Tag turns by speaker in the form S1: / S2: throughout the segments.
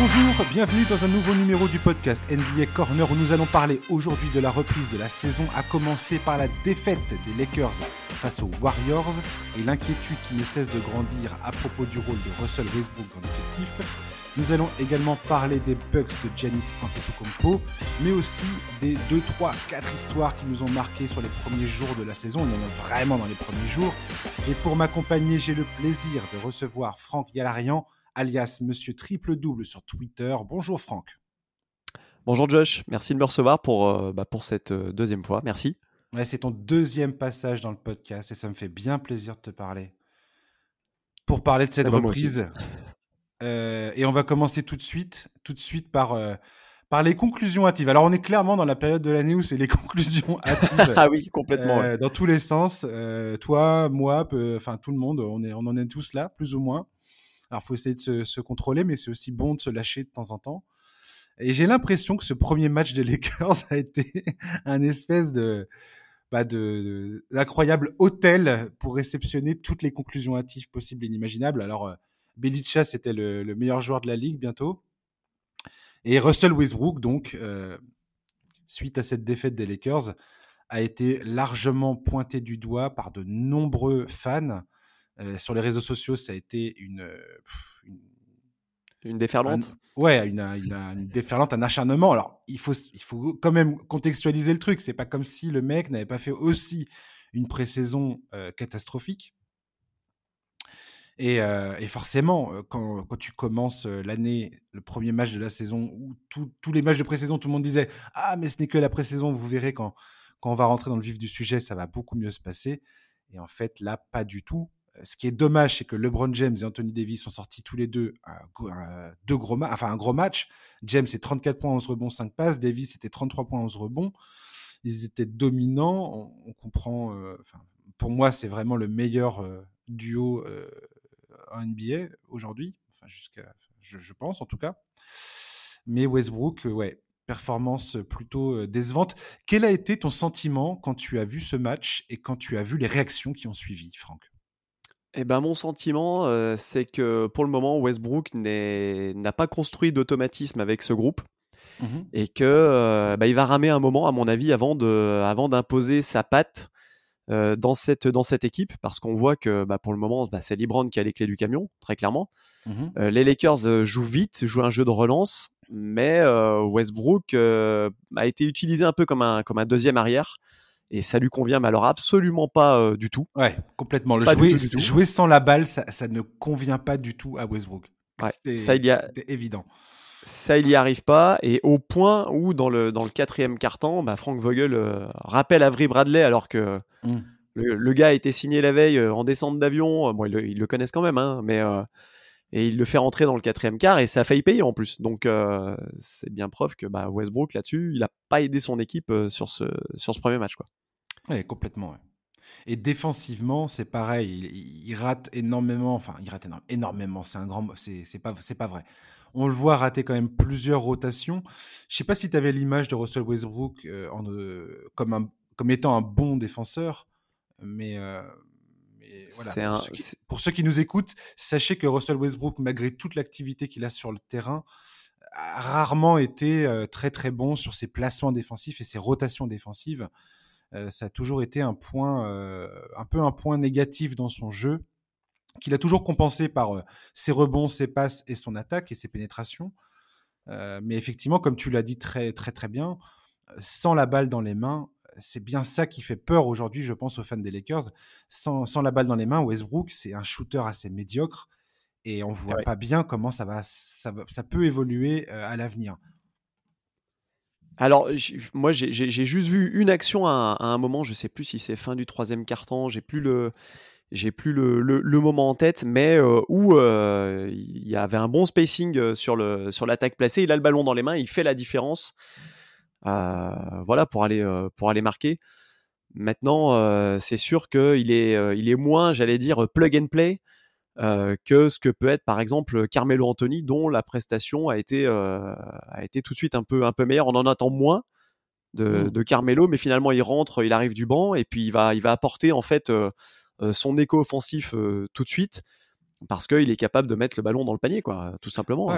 S1: Bonjour, bienvenue dans un nouveau numéro du podcast NBA Corner où nous allons parler aujourd'hui de la reprise de la saison, à commencer par la défaite des Lakers face aux Warriors et l'inquiétude qui ne cesse de grandir à propos du rôle de Russell Westbrook dans l'effectif. Nous allons également parler des bugs de Giannis Antetokounmpo, mais aussi des 2, 3, 4 histoires qui nous ont marqué sur les premiers jours de la saison. Il y en a vraiment dans les premiers jours. Et pour m'accompagner, j'ai le plaisir de recevoir Franck Yalarian, alias Monsieur Triple Double sur Twitter. Bonjour Franck.
S2: Bonjour Josh, merci de me recevoir pour, euh, bah, pour cette euh, deuxième fois. Merci.
S1: Ouais, c'est ton deuxième passage dans le podcast et ça me fait bien plaisir de te parler. Pour parler de cette
S2: Ah bah,
S1: reprise. Euh, et on va commencer tout de suite, tout de suite par, euh, par les conclusions hâtives. Alors on est clairement dans la période de l'année où c'est les conclusions hâtives.
S2: Ah oui, complètement. ouais.
S1: Dans tous les sens. Euh, toi, moi, enfin tout le monde, on, est, on en est tous là, plus ou moins. Alors, faut essayer de se, contrôler, mais c'est aussi bon de se lâcher de temps en temps. Et j'ai l'impression que ce premier match des Lakers a été un espèce de bah de d'incroyable hôtel pour réceptionner toutes les conclusions hâtives possibles et inimaginables. Alors, euh, Belicha, c'était le, le meilleur joueur de la ligue bientôt. Et Russell Westbrook, donc, euh, suite à cette défaite des Lakers, a été largement pointé du doigt par de nombreux fans. Euh, sur les réseaux sociaux, ça a été une, euh, pff, une
S2: Une déferlante?
S1: un- ouais, une, une, une déferlante, un acharnement. Alors, il faut, il faut quand même contextualiser le truc. C'est pas comme si le mec n'avait pas fait aussi une pré-saison euh, catastrophique. Et, euh, et forcément, quand, quand tu commences l'année, le premier match de la saison, où tout- tous les matchs de pré-saison, tout le monde disait Ah, mais ce n'est que la pré-saison, vous verrez quand, quand on va rentrer dans le vif du sujet, ça va beaucoup mieux se passer. Et en fait, là, pas du tout. Euh, Ce qui est dommage, c'est que LeBron James et Anthony Davis sont sortis tous les deux un, deux gros enfin un gros match. James, c'est 34 points, 11 rebonds, 5 passes. Davis, c'était 33 points, 11 rebonds. Ils étaient dominants. On, comprend. euh, pour moi, c'est vraiment le meilleur euh, duo euh, en NBA aujourd'hui. Enfin, jusqu'à, je, je pense en tout cas. Mais Westbrook, euh, ouais, performance plutôt décevante. Quel a été ton sentiment quand tu as vu ce match et quand tu as vu les réactions qui ont suivi, Franck?
S2: Eh ben, mon sentiment, euh, c'est que pour le moment, Westbrook n'a pas construit d'automatisme avec ce groupe
S1: Mhm.
S2: et que euh, bah, il va ramer un moment, à mon avis, avant de, avant d'imposer sa patte euh, dans cette, dans cette équipe, parce qu'on voit que bah, pour le moment, bah, c'est LeBron qui a les clés du camion, très clairement. Euh, les Lakers jouent vite, jouent un jeu de relance, mais Westbrook a été utilisé un peu comme un, comme un deuxième arrière. Et ça lui convient, mais alors absolument pas euh, du tout.
S1: Ouais, complètement. Le jouer,
S2: tout,
S1: sans la balle, ça, ça ne convient pas du tout à Westbrook.
S2: Ouais,
S1: C'était-
S2: ça, il y a-
S1: évident.
S2: Ça, il y arrive pas. Et au point où, dans le, dans le quatrième quart-temps, bah, Frank Vogel euh, rappelle Avery Bradley alors que
S1: Mm.
S2: le, le gars a été signé la veille euh, en descente d'avion. Bon, ils le, ils le connaissent quand même, hein, mais et il le fait rentrer dans le quatrième quart et ça a failli payer en plus. Donc euh, c'est bien preuve que bah, Westbrook là-dessus, il a pas aidé son équipe euh, sur ce sur ce premier match quoi.
S1: Ouais, complètement. Et défensivement, c'est pareil. Il, rate énormément. Enfin, il rate énormément. C'est un grand. C'est pas, pas vrai. On le voit rater quand même plusieurs rotations. Je sais pas si tu avais l'image de Russell Westbrook euh, comme, un, comme étant un bon défenseur, mais, voilà. Pour, ceux qui,
S2: c'est-
S1: pour ceux qui nous écoutent, sachez que Russell Westbrook, malgré toute l'activité qu'il a sur le terrain, a rarement été euh, très très bon sur ses placements défensifs et ses rotations défensives. Euh, ça a toujours été un point, euh, un peu un point négatif dans son jeu, qu'il a toujours compensé par ses rebonds, ses passes et son attaque et ses pénétrations. Mais effectivement, comme tu l'as dit très très très bien, sans la balle dans les mains, c'est bien ça qui fait peur aujourd'hui, je pense, aux fans des Lakers. Sans, sans la balle dans les mains, Westbrook, c'est un shooter assez médiocre et on voit
S2: ouais.
S1: pas bien comment ça va, ça, va- ça peut évoluer euh, à l'avenir.
S2: Alors, moi, j'ai- juste vu une action à, un- à un moment. Je sais plus si c'est fin du troisième quart-temps. J'ai plus le, j'ai plus le, le- le moment en tête, mais euh, où euh, il y avait un bon spacing sur le sur l'attaque placée. Il a le ballon dans les mains, il fait la différence. Voilà pour aller euh, pour aller marquer. Maintenant, euh, c'est sûr qu'il est euh, il est moins, j'allais dire, plug and play. que ce que peut être par exemple Carmelo Anthony dont la prestation a été a été tout de suite un peu un peu meilleure on en attend moins de,
S1: Mm.
S2: de Carmelo mais finalement il rentre il arrive du banc et puis il va il va apporter en fait euh, son écho offensif euh, tout de suite parce qu'il est capable de mettre le ballon dans le panier, quoi, tout simplement.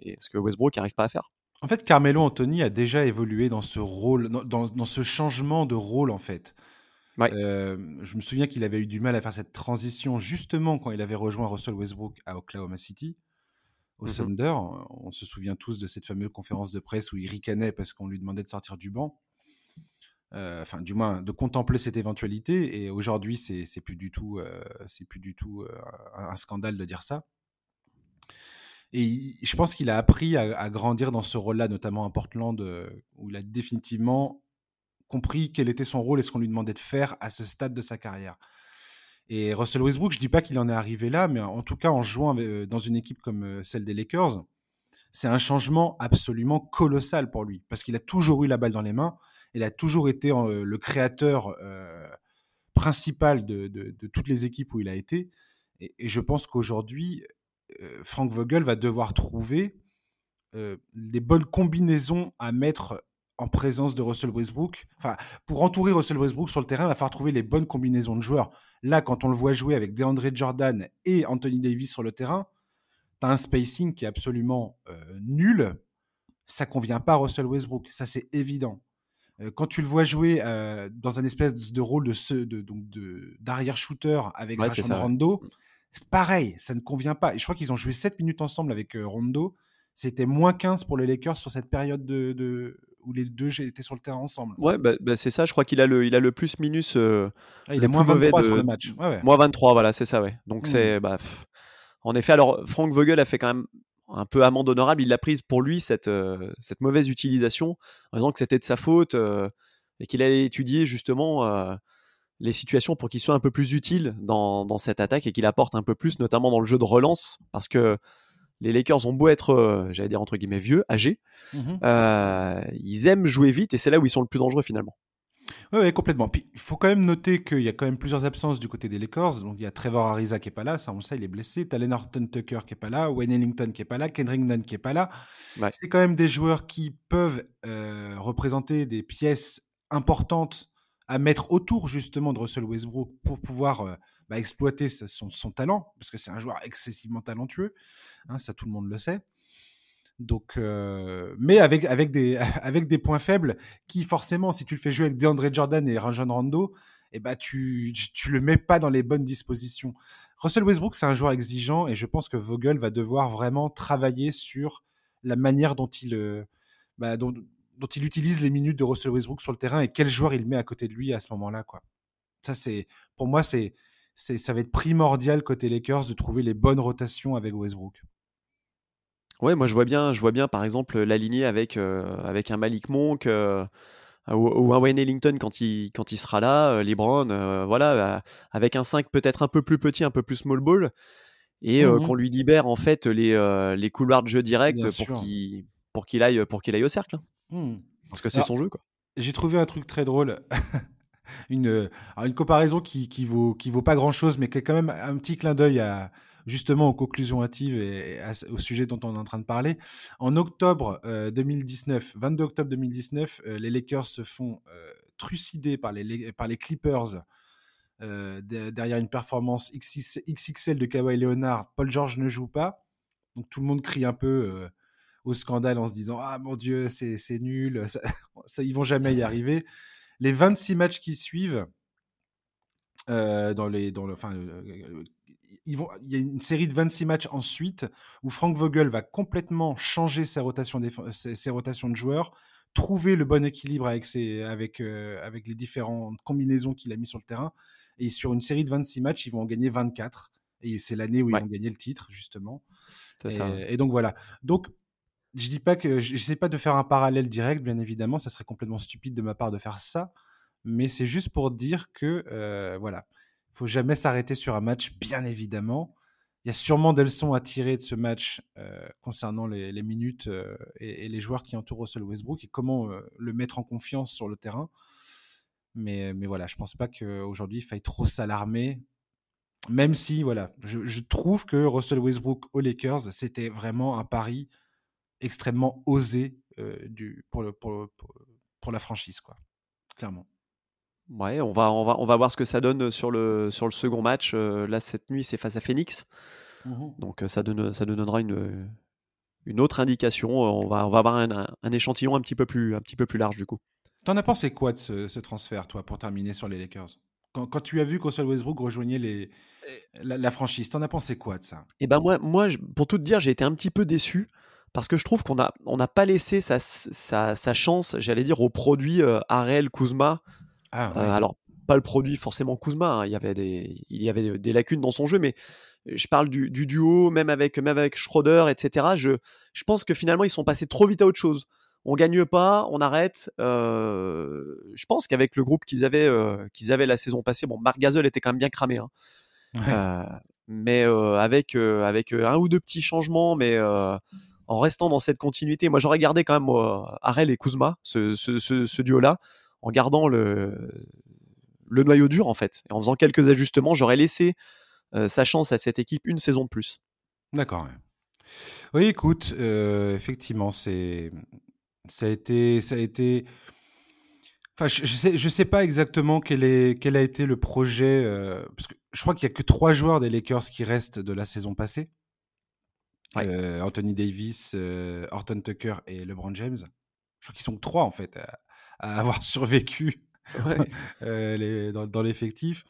S2: Et, ce que Westbrook n'arrive pas à faire.
S1: En fait, Carmelo Anthony a déjà évolué dans ce rôle, dans, ce changement de rôle, en fait. Euh, je me souviens qu'il avait eu du mal à faire cette transition justement quand il avait rejoint Russell Westbrook à Oklahoma City, au mmh Thunder. On se souvient tous de cette fameuse conférence de presse où il ricanait parce qu'on lui demandait de sortir du banc. Euh, enfin, du moins, de contempler cette éventualité. Et aujourd'hui, c'est plus du tout, c'est plus du tout euh, un scandale de dire ça. Et je pense qu'il a appris à, grandir dans ce rôle-là, notamment à Portland, euh, où il a définitivement compris quel était son rôle et ce qu'on lui demandait de faire à ce stade de sa carrière. Et Russell Westbrook, je dis pas qu'il en est arrivé là, mais en tout cas en jouant euh, dans une équipe comme euh, celle des Lakers, c'est un changement absolument colossal pour lui, parce qu'il a toujours eu la balle dans les mains, il a toujours été le créateur principal de, toutes les équipes où il a été. et je pense qu'aujourd'hui, Frank Vogel va devoir trouver euh, des bonnes combinaisons à mettre en présence de Russell Westbrook. Enfin, pour entourer Russell Westbrook sur le terrain, il va falloir trouver les bonnes combinaisons de joueurs. Là, quand on le voit jouer avec DeAndre Jordan et Anthony Davis sur le terrain, tu as un spacing qui est absolument euh, nul. Ça convient pas à Russell Westbrook, ça c'est évident. quand tu le vois jouer dans un espèce de rôle de, de, donc d'arrière shooter avec ouais, Rondo, pareil, ça ne convient pas. Et je crois qu'ils ont joué 7 minutes ensemble avec euh, Rondo. C'était moins 15 pour les Lakers sur cette période de, où les deux étaient sur le terrain ensemble.
S2: Ouais, bah, bah, c'est ça. Je crois qu'il a le, il a le plus minus. Euh,
S1: ah, il est moins 23 sur le match.
S2: Moins 23, voilà, c'est ça, ouais. Donc c'est, mmh. bah, en effet, alors Frank Vogel a fait quand même un peu amende honorable. Il l'a prise pour lui cette, euh, cette mauvaise utilisation, en disant que c'était de sa faute et qu'il allait étudier justement les situations pour qu'il soit un peu plus utile dans, cette attaque et qu'il apporte un peu plus, notamment dans le jeu de relance, parce que les Lakers ont beau être, euh, j'allais dire entre guillemets, vieux, âgés, mmh euh, ils aiment jouer vite et c'est là où ils sont le plus dangereux finalement.
S1: Oui, complètement. Puis il faut quand même noter qu'il y a quand même plusieurs absences du côté des Lakers. Donc il y a Trevor Ariza qui est pas là, ça on le sait, il est blessé. T'as Horton Tucker qui est pas là, Wayne Ellington qui est pas là, Kendrick Nunn qui est pas là. C'est quand même des joueurs qui peuvent euh, représenter des pièces importantes à mettre autour justement de Russell Westbrook pour pouvoir euh, bah, exploiter son, talent, parce que c'est un joueur excessivement talentueux, hein, ça tout le monde le sait. Donc, euh, mais avec, avec, des, avec des points faibles qui forcément, si tu le fais jouer avec DeAndre Jordan et Rajon Rondo, eh bah, tu, tu le mets pas dans les bonnes dispositions. Russell Westbrook, c'est un joueur exigeant et je pense que Vogel va devoir vraiment travailler sur la manière dont il, euh, bah, dont il utilise les minutes de Russell Westbrook sur le terrain et quel joueur il met à côté de lui à ce moment-là. Quoi. Ça, c'est, pour moi, c'est, c'est, ça va être primordial côté Lakers de trouver les bonnes rotations avec Westbrook.
S2: Ouais, moi je vois bien, je vois bien par exemple l'aligner avec, euh, avec un Malik Monk euh, ou, un Wayne Ellington quand il, quand il sera là, euh, LeBron, voilà, avec un 5 peut-être un peu plus petit, un peu plus small ball, et mmh qu'on lui libère en fait les, les couloirs de jeu direct pour qu'il, pour qu'il aille, pour qu'il aille au cercle. Hmm. Parce que c'est son jeu, quoi.
S1: J'ai trouvé un truc très drôle. une, euh, une comparaison qui, qui, vaut, qui vaut pas grand chose, mais qui est quand même un petit clin d'œil à, justement aux conclusions hâtives et, au sujet dont on est en train de parler. En octobre 2019, euh, 22 octobre 2019, euh, les Lakers se font trucider par les, par les Clippers derrière une performance XXL de Kawhi Leonard. Paul George ne joue pas. Donc tout le monde crie un peu au scandale en se disant ah mon dieu c'est nul ça, ça, ils vont jamais y arriver. Les 26 matchs qui suivent euh, dans les dans le enfin euh, ils vont il y a une série de 26 matchs ensuite où Frank Vogel va complètement changer ses rotations ses, rotations de joueurs trouver le bon équilibre avec ses, avec euh, avec les différentes combinaisons qu'il a mis sur le terrain. Et sur une série de 26 matchs ils vont en gagner 24 et c'est l'année où ils vont gagner le titre justement. Et, ça. et donc voilà. Donc je dis pas que j'essaie pas de faire un parallèle direct, bien évidemment, ça serait complètement stupide de ma part de faire ça, mais c'est juste pour dire que euh, voilà, faut jamais s'arrêter sur un match, bien évidemment. Il y a sûrement des leçons à tirer de ce match euh, concernant les, minutes euh, et, les joueurs qui entourent Russell Westbrook et comment euh, le mettre en confiance sur le terrain. Mais, mais voilà, je pense pas qu'aujourd'hui il faille trop s'alarmer. Même si, voilà, je, je, trouve que Russell Westbrook aux Lakers, c'était vraiment un pari extrêmement osé euh, du, pour, le, pour, pour, la franchise, quoi. Clairement.
S2: Ouais, on va, on, va, on va voir ce que ça donne sur le, sur le second match. Euh, là, cette nuit, c'est face à Phoenix. Mmh Donc ça, donne, ça nous donnera une, une autre indication. On va, on va avoir un, échantillon un petit, peu plus, un petit peu plus large du coup.
S1: T'en as pensé quoi de ce, transfert, toi, pour terminer sur les Lakers? Quand, tu as vu qu'Russell Westbrook rejoignait les, la, franchise, t'en as pensé quoi de ça?
S2: Eh ben moi, moi, pour tout te dire, j'ai été un petit peu déçu parce que je trouve qu'on n'a on pas laissé sa, sa, chance, j'allais dire, au produit euh, Arel Kuzma. Ah, euh, alors, pas le produit forcément Kuzma, hein, il, y avait des, il y avait des lacunes dans son jeu, mais je parle du, duo, même avec, même avec Schroeder, etc. Je, je pense que finalement, ils sont passés trop vite à autre chose. On gagne pas, on arrête. Euh, je pense qu'avec le groupe qu'ils avaient, euh, qu'ils avaient la saison passée, bon, Marc Gasol était quand même bien cramé. Hein. Mais avec, avec un ou deux petits changements, mais en restant dans cette continuité, moi j'aurais gardé quand même moi, Arel et Kuzma, ce, ce, duo-là, en gardant le, le noyau dur en fait. Et en faisant quelques ajustements, j'aurais laissé euh, sa chance à cette équipe une saison de plus.
S1: D'accord. Oui, écoute, euh, effectivement, c'est ça a été ça a été. Enfin, je, sais je sais pas exactement quel est quel a été le projet euh, parce que je crois qu'il y a que trois joueurs des Lakers qui restent de la saison passée. Anthony Davis, Horton Tucker et LeBron James. Je crois qu'ils sont trois en fait à, avoir survécu dans, dans l'effectif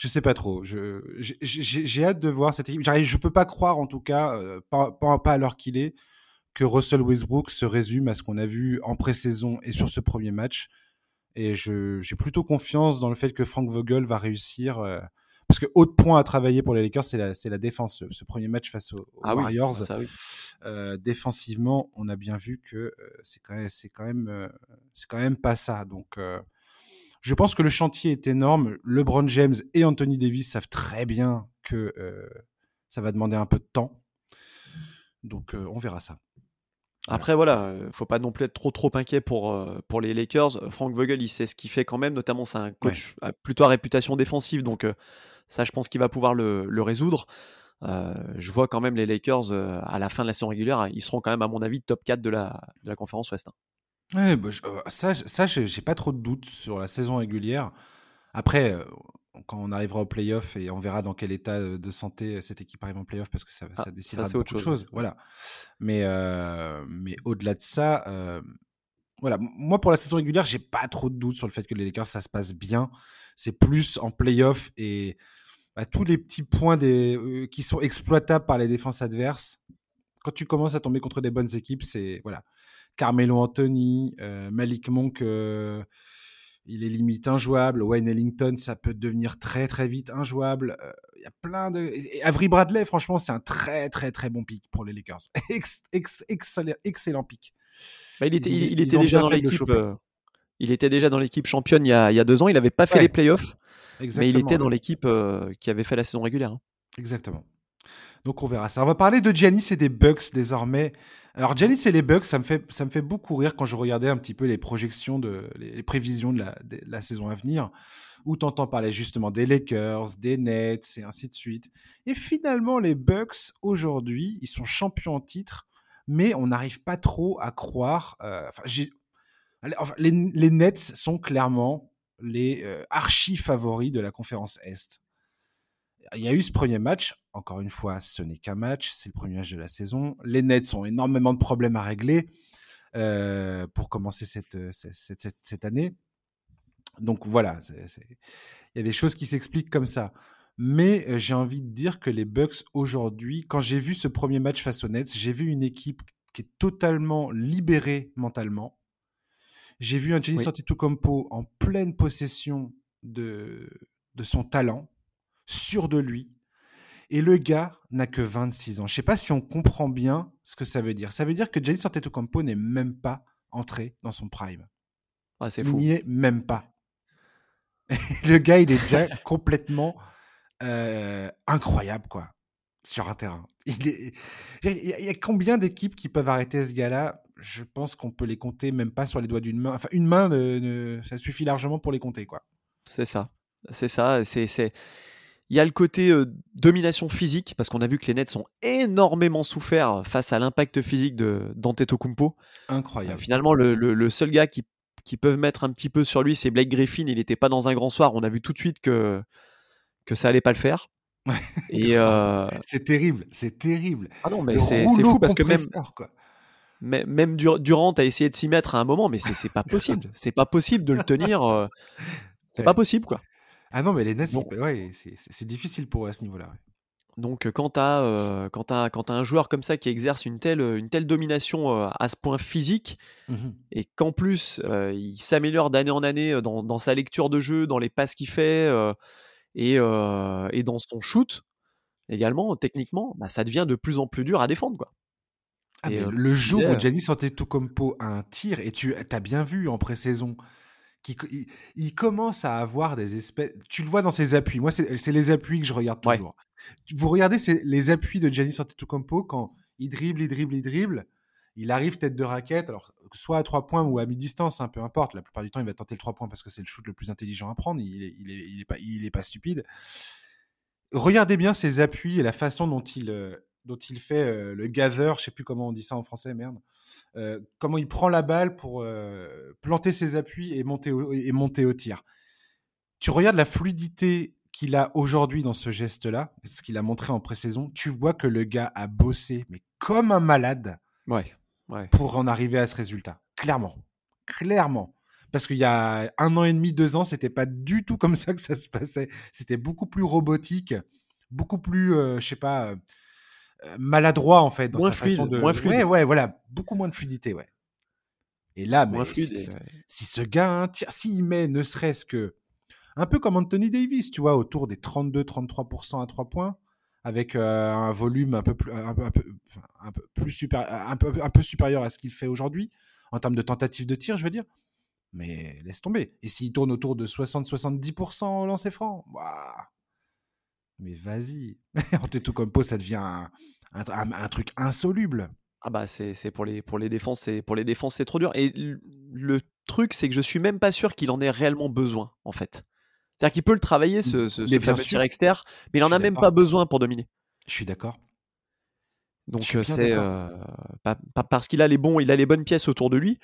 S1: je sais pas trop. J'ai hâte de voir cette équipe. Je peux pas croire, en tout cas, euh, pas, pas, à l'heure qu'il est, que Russell Westbrook se résume à ce qu'on a vu en pré-saison et sur ce premier match. Et j'ai plutôt confiance dans le fait que Frank Vogel va réussir. Euh, parce que autre point à travailler pour les Lakers, c'est la, la, défense. Ce premier match face aux, ah Warriors, euh, défensivement, on a bien vu que c'est quand même, c'est quand même, c'est quand même pas ça. Donc je pense que le chantier est énorme. LeBron James et Anthony Davis savent très bien que euh, ça va demander un peu de temps. Donc euh, on verra ça.
S2: Après voilà, euh, faut pas non plus être trop trop inquiet pour pour les Lakers. Frank Vogel, il sait ce qu'il fait quand même, notamment c'est un coach plutôt à réputation défensive, donc ça je pense qu'il va pouvoir le, le résoudre. je vois quand même les Lakers à la fin de la saison régulière, ils seront quand même à mon avis top 4 de la, de la conférence Ouest. Hein.
S1: Ouais, bah, euh, ça, ça j'ai pas trop de doutes sur la saison régulière. Après, euh, quand on arrivera au playoff et on verra dans quel état euh, de santé cette équipe arrive en playoff parce que ça, ah, ça décidera de beaucoup de choses. Voilà. Mais, mais au-delà de ça, voilà. Moi, pour la saison régulière, j'ai pas trop de doutes sur le fait que les Lakers, ça se passe bien. C'est plus en playoff et bah, tous les petits points des, qui sont exploitables par les défenses adverses. Quand tu commences à tomber contre des bonnes équipes, c'est voilà. Carmelo Anthony, euh, Malik Monk, euh, il est limite injouable. Wayne Ellington, ça peut devenir très très vite injouable. Euh, il y a plein de. Avery Bradley, franchement, c'est un très très très bon pick pour les Lakers. excellent, pick.
S2: Bah, il était, il, était déjà dans l'équipe. il était déjà dans l'équipe championne il y, a, il y, a, deux ans. Il n'avait pas fait les playoffs, mais il était dans l'équipe qui avait fait la saison régulière. Hein.
S1: Exactement. Donc on verra ça. On va parler de Giannis et des Bucks désormais. Alors Giannis et les Bucks, ça me fait ça me fait beaucoup rire quand je regardais un petit peu les projections de les, prévisions de la, de la, saison à venir, où t'entends parler justement des Lakers, des Nets et ainsi de suite. Et finalement les Bucks aujourd'hui, ils sont champions en titre, mais on n'arrive pas trop à croire. Euh, enfin, les, les, Nets sont clairement les euh, archi favoris de la conférence Est il y a eu ce premier match. Encore une fois, ce n'est qu'un match. C'est le premier match de la saison. Les Nets ont énormément de problèmes à régler euh, pour commencer cette, cette, cette, année. Donc voilà, il y a des choses qui s'expliquent comme ça. Mais euh, j'ai envie de dire que les Bucks aujourd'hui, quand j'ai vu ce premier match face aux Nets, j'ai vu une équipe qui est totalement libérée mentalement. J'ai vu un Giannis. Antetokounmpo en pleine possession de, de son talent sûr de lui. Et le gars n'a que 26 ans. Je sais pas si on comprend bien ce que ça veut dire. Ça veut dire que Giannis Antetokounmpo n'est même pas entré dans son prime.
S2: Ah, c'est fou.
S1: Il n'y est même pas. le gars, il est déjà complètement euh, incroyable, quoi, sur un terrain. Il, y a combien d'équipes qui peuvent arrêter ce gars-là? Je pense qu'on peut les compter même pas sur les doigts d'une main. Enfin, une main, ça suffit largement pour les compter, quoi.
S2: C'est ça. C'est ça. C'est il y a le côté euh, domination physique, parce qu'on a vu que les Nets ont énormément souffert face à l'impact physique de Kumpo.
S1: Incroyable.
S2: Euh, finalement, le, seul gars qui, qui peuvent mettre un petit peu sur lui, c'est Blake Griffin. Il n'était pas dans un grand soir. On a vu tout de suite que, que ça allait pas le faire. Et euh,
S1: c'est terrible, c'est terrible.
S2: Ah non, mais c'est fou parce que même, quoi. Même Durant a essayé de s'y mettre à un moment, mais c'est pas possible. c'est pas possible de le tenir. Euh, c'est pas possible, quoi.
S1: Ah non, mais les Nets, ouais, c'est difficile pour eux à ce niveau-là.
S2: Donc quand tu as, euh, quand as, quand as un joueur comme ça qui exerce une telle, une telle domination euh, à ce point physique, mmh et qu'en plus euh, il s'améliore d'année en année dans, dans, sa lecture de jeu, dans les passes qu'il fait et, et, dans son shoot également, techniquement, bah, ça devient de plus en plus dur à défendre. Quoi.
S1: Ah, le jour où Giannis Antetokounmpo a un tir, et tu as bien vu en pré-saison, il, commence à avoir des espèces. Tu le vois dans ses appuis. Moi, c'est les appuis que je regarde toujours. Vous regardez les appuis de Giannis Antetokounmpo quand il dribble, il dribble, il dribble. Il arrive tête de raquette, alors soit à trois points ou à mi-distance, hein, peu importe. La plupart du temps, il va tenter le trois points parce que c'est le shoot le plus intelligent à prendre. Il est, il est, pas, il est pas stupide. Regardez bien ses appuis et la façon dont il, euh, dont il fait euh, le gather, je sais plus comment on dit ça en français, merde. Euh, comment il prend la balle pour euh, planter ses appuis et monter, au, et monter au tir. Tu regardes la fluidité qu'il a aujourd'hui dans ce geste-là, ce qu'il a montré en pré-saison, tu vois que le gars a bossé, mais comme un malade,
S2: ouais,
S1: pour en arriver à ce résultat. Clairement. Clairement. Parce qu'il y a un an et demi, deux ans, c'était pas du tout comme ça que ça se passait. C'était beaucoup plus robotique, beaucoup plus, je sais pas, maladroit en fait dans sa façon de.
S2: Moins fluide.
S1: Ouais, ouais, voilà, beaucoup moins de fluidité, ouais. Et là, mais si, ce gars tire, s'il met ne serait-ce que un peu comme Anthony Davis, tu vois, autour des 32-33% à 3 points, avec euh, un volume un peu plus, un peu, un peu, plus super, un peu, un peu supérieur à ce qu'il fait aujourd'hui en termes de tentatives de tir, je veux dire. Mais laisse tomber. Et s'il tourne autour de 60-70% au lancer franc, bah, mais vas-y. Antetokounmpo, ça devient un, un, truc insoluble.
S2: Ah bah c'est pour les pour les défenses c'est pour les défenses c'est trop dur et le truc c'est que je suis même pas sûr qu'il en ait réellement besoin en fait. C'est-à-dire qu'il peut le travailler ce, ce, ce tir externe, mais il en a même pas besoin pour dominer.
S1: Je suis d'accord.
S2: Donc c'est euh, parce qu'il a les bons il a les bonnes pièces autour de lui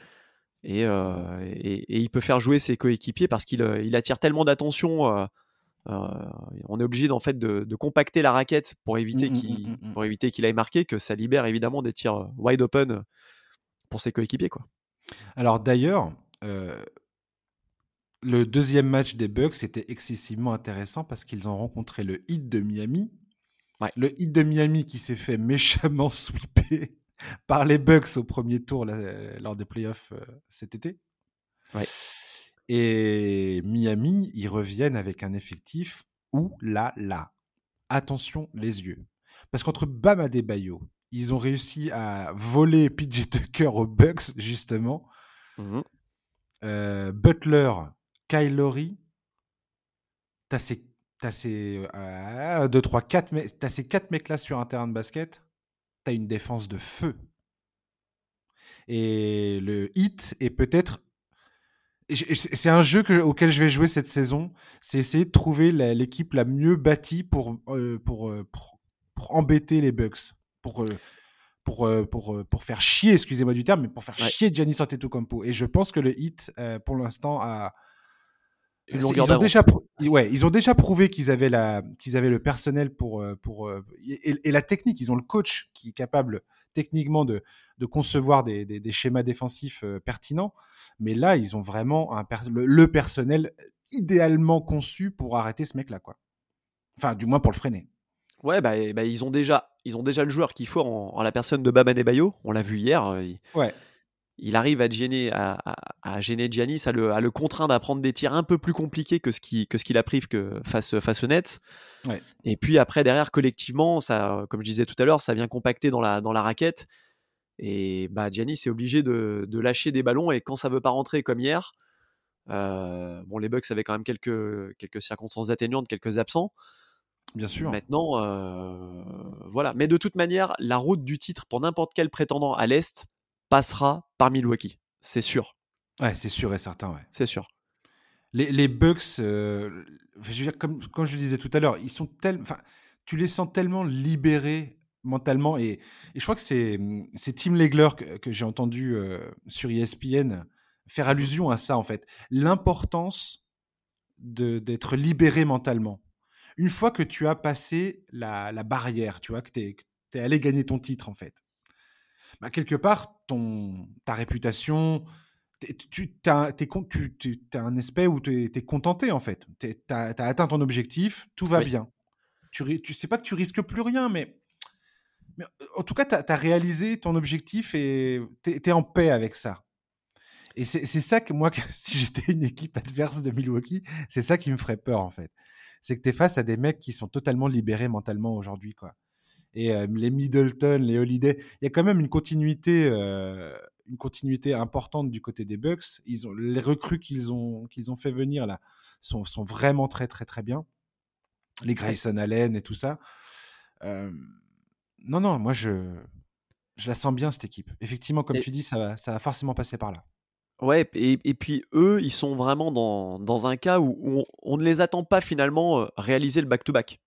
S2: et, euh, et, il peut faire jouer ses coéquipiers parce qu'il euh, il attire tellement d'attention euh, on est obligé en fait de, compacter la raquette pour éviter mmh, mmh, qu'il mmh, pour éviter qu'il aille marquer, que ça libère évidemment des tirs euh, wide open pour ses coéquipiers quoi.
S1: Alors d'ailleurs, euh, le deuxième match des Bucks était excessivement intéressant parce qu'ils ont rencontré le Heat de Miami. Le Heat de Miami qui s'est fait méchamment sweeper par les Bucks au premier tour lors des playoffs cet été.
S2: Ouais.
S1: Et Miami, ils reviennent avec un effectif ou là là. Attention les yeux. Parce qu'entre Bam Adebayo, ils ont réussi à voler PJ Tucker aux Bucks, justement. Mmh euh, Butler, Kyle Lowry, t'as ces, as ces, 2, 3, 4, t'as ces quatre mecs-là sur un terrain de basket, t'as une défense de feu. Et le hit est peut-être c'est un jeu auquel je vais jouer cette saison. C'est essayer de trouver l'équipe la, mieux bâtie pour, euh, pour, euh, pour, pour, embêter les Bucks. Pour, euh, pour, pour, pour, faire chier, excusez-moi du terme, mais pour faire chier Giannis Antetokounmpo. Et je pense que le Heat, pour l'instant, a, ils ont, déjà ouais, ils ont déjà prouvé qu'ils avaient, la, qu'ils avaient le personnel pour, pour et, la technique. Ils ont le coach qui est capable techniquement de, de concevoir des, des, schémas défensifs pertinents. Mais là, ils ont vraiment un le, personnel idéalement conçu pour arrêter ce mec-là, quoi. Enfin, du moins pour le freiner.
S2: Ouais, bah, bah ils ont déjà, ils ont déjà le joueur qu'il faut en, la personne de Baban Bayo. On l'a vu hier. Euh, il,
S1: ouais.
S2: Il arrive à gêner, à, à, gêner Giannis, à le, à le contraindre à prendre des tirs un peu plus compliqués que ce qui, que ce qu'il a pris que face, face au net.
S1: Ouais.
S2: Et puis après, derrière, collectivement, ça, comme je disais tout à l'heure, ça vient compacter dans la, dans la raquette. Et bah, Giannis est obligé de, de, lâcher des ballons et quand ça veut pas rentrer comme hier, euh, bon, les Bucks avaient quand même quelques, quelques circonstances atténuantes, quelques absents.
S1: Bien sûr.
S2: Maintenant, euh, voilà. Mais de toute manière, la route du titre pour n'importe quel prétendant à l'Est passera par Milwaukee. C'est sûr.
S1: Ouais, c'est sûr et certain, ouais.
S2: C'est sûr.
S1: Les, les Bucks, euh, je veux dire, comme, comme je disais tout à l'heure, ils sont tellement. Tu les sens tellement libérés mentalement. Et, je crois que c'est, c'est Tim Legler que, j'ai entendu euh, sur ESPN faire allusion à ça, en fait. L'importance de, d'être libéré mentalement. une fois que tu as passé la, la barrière, tu vois, que tu es, es, allé gagner ton titre, en fait, bah, quelque part, ton, ta réputation, tu as, un aspect où tu es, contenté, en fait. Tu as, atteint ton objectif, tout va bien. Tu, tu sais pas que tu risques plus rien, mais, mais en tout cas, tu as, réalisé ton objectif et tu es, en paix avec ça. Et c'est ça que moi, si j'étais une équipe adverse de Milwaukee, c'est ça qui me ferait peur, en fait. C'est que tu es face à des mecs qui sont totalement libérés mentalement aujourd'hui, quoi. Et euh, les Middleton, les Holiday, il y a quand même une continuité, euh, une continuité importante du côté des Bucks. Ils ont, les recrues qu'ils ont, qu'ils ont fait venir là sont, sont, vraiment très, très, très bien. Les Grayson Allen et tout ça. Euh, non, non, moi, je, je la sens bien, cette équipe. Effectivement, comme tu dis, ça va, ça va forcément passer par là.
S2: Ouais, et, et, puis eux, ils sont vraiment dans, dans un cas où, on, ne les attend pas finalement réaliser le back-to-back.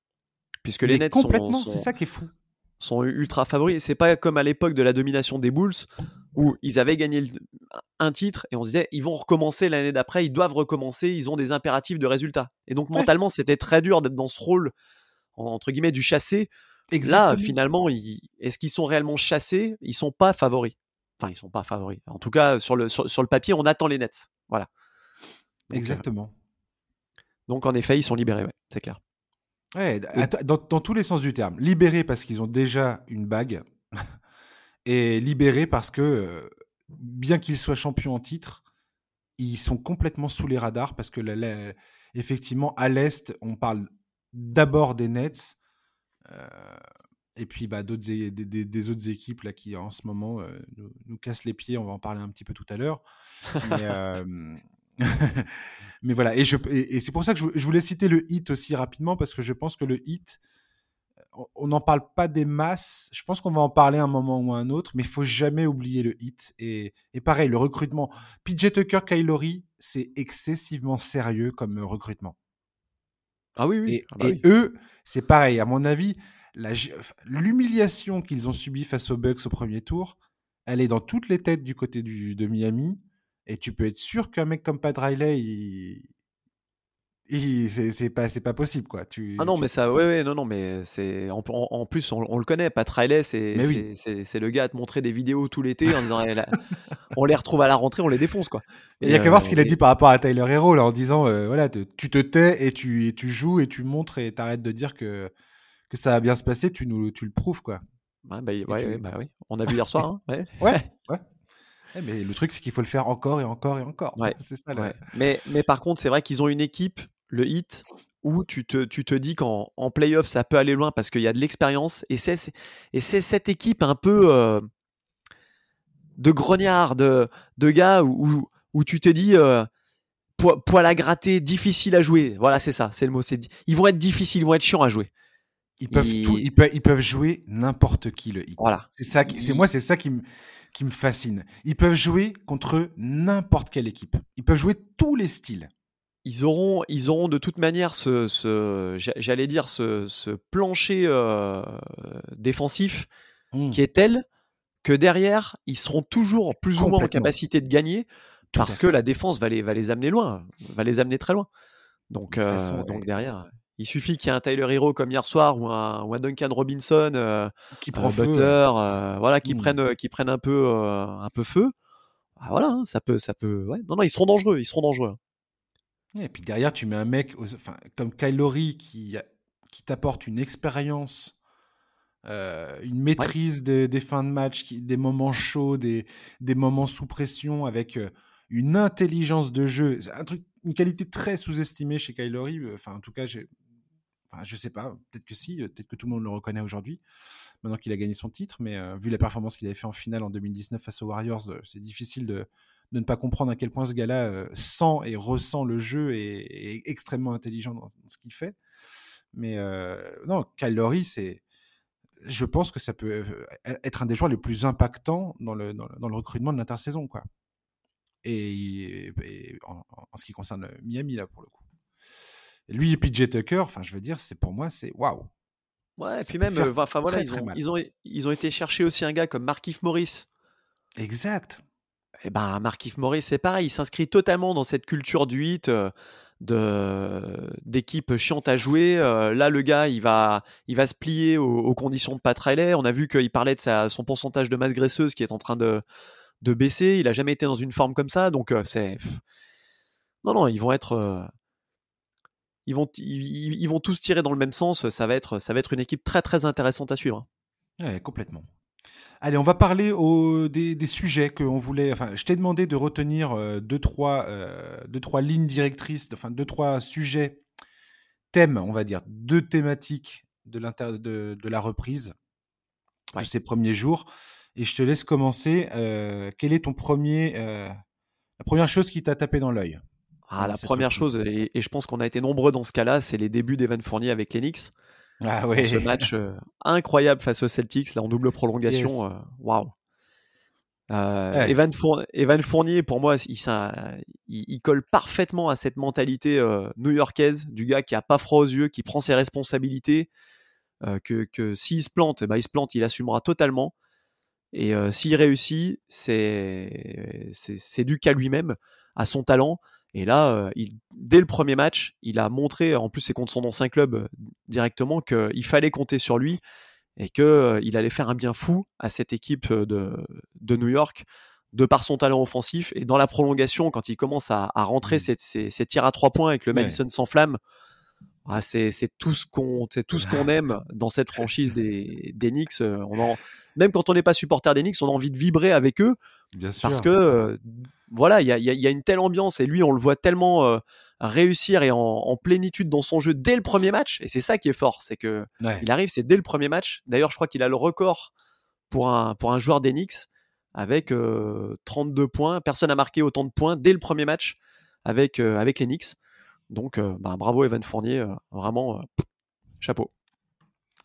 S2: Puisque les Nets
S1: complètement, c'est ça qui est fou.
S2: sont ultra favoris. C'est pas comme à l'époque de la domination des Bulls où ils avaient gagné un titre et on se disait ils vont recommencer l'année d'après, ils doivent recommencer, ils ont des impératifs de résultats. Et donc mentalement, c'était très dur d'être dans ce rôle entre guillemets du chassé. Là, finalement, est-ce qu'ils sont réellement chassés? Ils sont pas favoris. Enfin, ils sont pas favoris. En tout cas, sur le, sur, le papier, on attend les Nets. Voilà.
S1: Euh, Exactement.
S2: donc, en effet, ils sont libérés, ouais, c'est clair.
S1: Ouais, dans, dans, tous les sens du terme. Libérés parce qu'ils ont déjà une bague. et libérés parce que, euh, bien qu'ils soient champions en titre, ils sont complètement sous les radars parce que, effectivement, à l'Est, on parle d'abord des Nets. Euh, et puis bah, d'autres des, autres équipes là, qui en ce moment euh, nous, cassent les pieds, on va en parler un petit peu tout à l'heure. Mais, euh, voilà, et, et, c'est pour ça que je, voulais citer le hit aussi rapidement, parce que je pense que le hit, on n'en parle pas des masses, je pense qu'on va en parler un moment ou un autre, mais il faut jamais oublier le hit. Et, pareil, le recrutement, PJ Tucker, Kylori, c'est excessivement sérieux comme recrutement.
S2: Ah oui, oui.
S1: Et,
S2: ah bah
S1: et eux, c'est pareil, à mon avis, l'humiliation qu'ils ont subie face aux Bucks au premier tour, elle est dans toutes les têtes du côté du, de Miami. Et tu peux être sûr qu'un mec comme Pat Riley, il, c'est pas c'est pas possible quoi tu
S2: ah non mais ça ouais, ouais non non mais c'est en, en, plus on, le connaît Pat Riley c'est c'est le gars à te montrer des vidéos tout l'été en disant on les retrouve à la rentrée on les défonce quoi
S1: il y a qu'à voir ce qu'il a dit par rapport à Tyler Hero là en disant euh, voilà tu te tais et tu et tu joues et tu montres et t'arrêtes de dire que que ça va bien se passer, tu, nous, tu le prouves, quoi.
S2: Ouais, bah, bah, oui. On a vu hier soir. Hein
S1: ouais. ouais, ouais. mais le truc, c'est qu'il faut le faire encore et encore et encore. c'est ça.
S2: Mais, mais par contre, c'est vrai qu'ils ont une équipe, le Hit, où tu te, tu te dis qu'en en playoff, ça peut aller loin parce qu'il y a de l'expérience. Et c'est, et c'est cette équipe un peu euh, de grognard, de, de gars où, où tu te dis. Euh, poil à gratter, difficile à jouer. Voilà, c'est ça, c'est le mot. C'est, ils vont être difficiles, ils vont être chiants à jouer.
S1: Ils peuvent, ils... peuvent, ils peuvent jouer n'importe qui le hit. Voilà. C'est ça, c'est moi, c'est ça qui me, qui me fascine. Ils peuvent jouer contre n'importe quelle équipe. Ils peuvent jouer tous les styles.
S2: Ils auront, ils auront de toute manière ce, ce j'allais dire ce, ce plancher euh, défensif mmh. qui est tel que derrière ils seront toujours plus ou moins en capacité de gagner parce que la défense va les, va les amener loin, va les amener très loin. Donc, euh, donc derrière. Il suffit qu'il y ait un Tyler Hero comme hier soir ou un, ou un Duncan Robinson, euh, qui prend feu, euh, voilà, qui mmh. prennent, euh, qui prennent un peu, un peu feu. Ah, voilà, hein, ça peut, ça peut. Ouais. Non, non, ils seront dangereux, ils seront dangereux.
S1: Et puis derrière, tu mets un mec, enfin, comme Kylori qui, qui t'apporte une expérience, une maîtrise des fins de match, qui, des moments chauds, des, des moments sous pression, avec une intelligence de jeu, un truc, une qualité très sous-estimée chez Kylori. Enfin, en tout cas, j'ai Enfin, je sais pas, peut-être que si, peut-être que tout le monde le reconnaît aujourd'hui, maintenant qu'il a gagné son titre, mais euh, vu la performance qu'il avait fait en finale en 2019 face aux Warriors, euh, c'est difficile de, de, ne pas comprendre à quel point ce gars-là euh, sent et ressent le jeu et, est extrêmement intelligent dans, ce qu'il fait. Mais non, Kyle c'est. Je pense que ça peut être un des joueurs les plus impactants dans le, dans le, recrutement de l'intersaison, quoi. Et, en, en, ce qui concerne Miami, là, pour le coup. Lui et PJ Tucker, enfin, je veux dire, c'est pour moi, c'est waouh.
S2: Ouais, et puis même, euh, enfin voilà, ils, ont, ils, ont, ils, ont, été chercher aussi un gars comme Markif Morris.
S1: Exact.
S2: Eh ben, Markif Morris, c'est pareil, il s'inscrit totalement dans cette culture du hit. Euh, d'équipe chiante à jouer. là, le gars, il va, il va se plier aux, conditions de Pat Riley. On a vu qu'il parlait de son pourcentage de masse graisseuse qui est en train de, de baisser. Il a jamais été dans une forme comme ça, donc c'est non, non, ils vont être ils vont, ils, vont tous tirer dans le même sens. Ça va être, ça va être une équipe très très intéressante à suivre.
S1: Ouais, complètement. Allez, on va parler des, sujets que on voulait. Enfin, je t'ai demandé de retenir euh, deux, trois, euh, deux, trois lignes directrices, enfin deux, trois sujets, thèmes, on va dire, deux thématiques de, de, de la reprise de ces premiers jours. Et je te laisse commencer. Euh, quel est ton premier, la première chose qui t'a tapé dans l'œil
S2: ah, la première chose, et, je pense qu'on a été nombreux dans ce cas-là, c'est les débuts d'Evan Fournier avec l'Enix. Ah. Ce match euh, incroyable face aux Celtics, là en double prolongation. Euh, waouh. Euh, Evan, Fournier, pour moi, il, il, colle parfaitement à cette mentalité new-yorkaise du gars qui a pas froid aux yeux, qui prend ses responsabilités, que, que s'il se plante, bah, il se plante, il assumera totalement. Et s'il réussit, c'est dû qu'à lui-même, à son talent. Et là, il, dès le premier match, il a montré, en plus c'est contre son ancien club directement, qu'il fallait compter sur lui et qu'il allait faire un bien fou à cette équipe de, de, New York de par son talent offensif. Et dans la prolongation, quand il commence à, à rentrer mmh. ses, ses, tirs à trois points avec le Madison sans flamme, ah, c'est tout ce qu'on tout ce qu'on aime dans cette franchise des, des Knicks. On en, même quand on n'est pas supporter des Knicks, on a envie de vibrer avec eux Bien sûr. parce que voilà, il y a, y a, une telle ambiance et lui, on le voit tellement euh, réussir et en, plénitude dans son jeu dès le premier match. Et c'est ça qui est fort, c'est que il arrive, c'est dès le premier match. D'ailleurs, je crois qu'il a le record pour un, pour un joueur d'Enix avec 32 euh, points. Personne n'a marqué autant de points dès le premier match avec, euh, avec les Knicks. Donc, bah, bravo Evan Fournier, vraiment chapeau.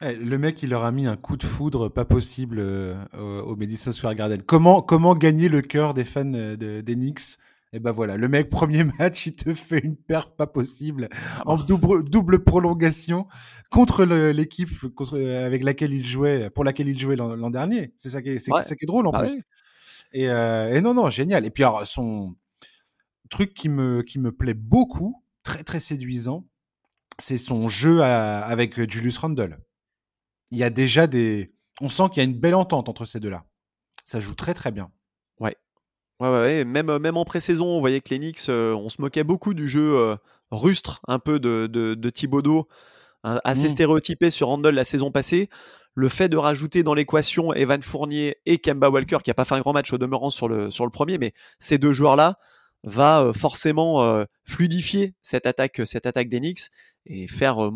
S1: Eh, le mec, il leur a mis un coup de foudre pas possible euh, au Madison Square Garden. Comment, comment gagner le cœur des fans euh, de, des Knicks? Et eh ben voilà, le mec, premier match, il te fait une perf pas possible ah en bah. double, double prolongation contre l'équipe euh, avec laquelle il jouait, pour laquelle il jouait l'an dernier. C'est ça qui est, c'est, ça qui est drôle en bah plus. Et, et, non, non, génial. Et puis alors, son truc qui me, qui me plaît beaucoup, très très séduisant, c'est son jeu avec Julius Randle il y a déjà des. On sent qu'il y a une belle entente entre ces deux-là. Ça joue très très bien.
S2: Ouais. Ouais, ouais, Même, euh, même en pré-saison, on voyait que les Knicks, euh, on se moquait beaucoup du jeu euh, rustre, un peu de, de, de Thibodeau, hein, assez mmh. stéréotypé sur Randall la saison passée. Le fait de rajouter dans l'équation Evan Fournier et Kemba Walker, qui n'a pas fait un grand match au demeurant sur le, sur le premier, mais ces deux joueurs-là, va forcément fluidifier cette attaque, cette attaque des Knicks et faire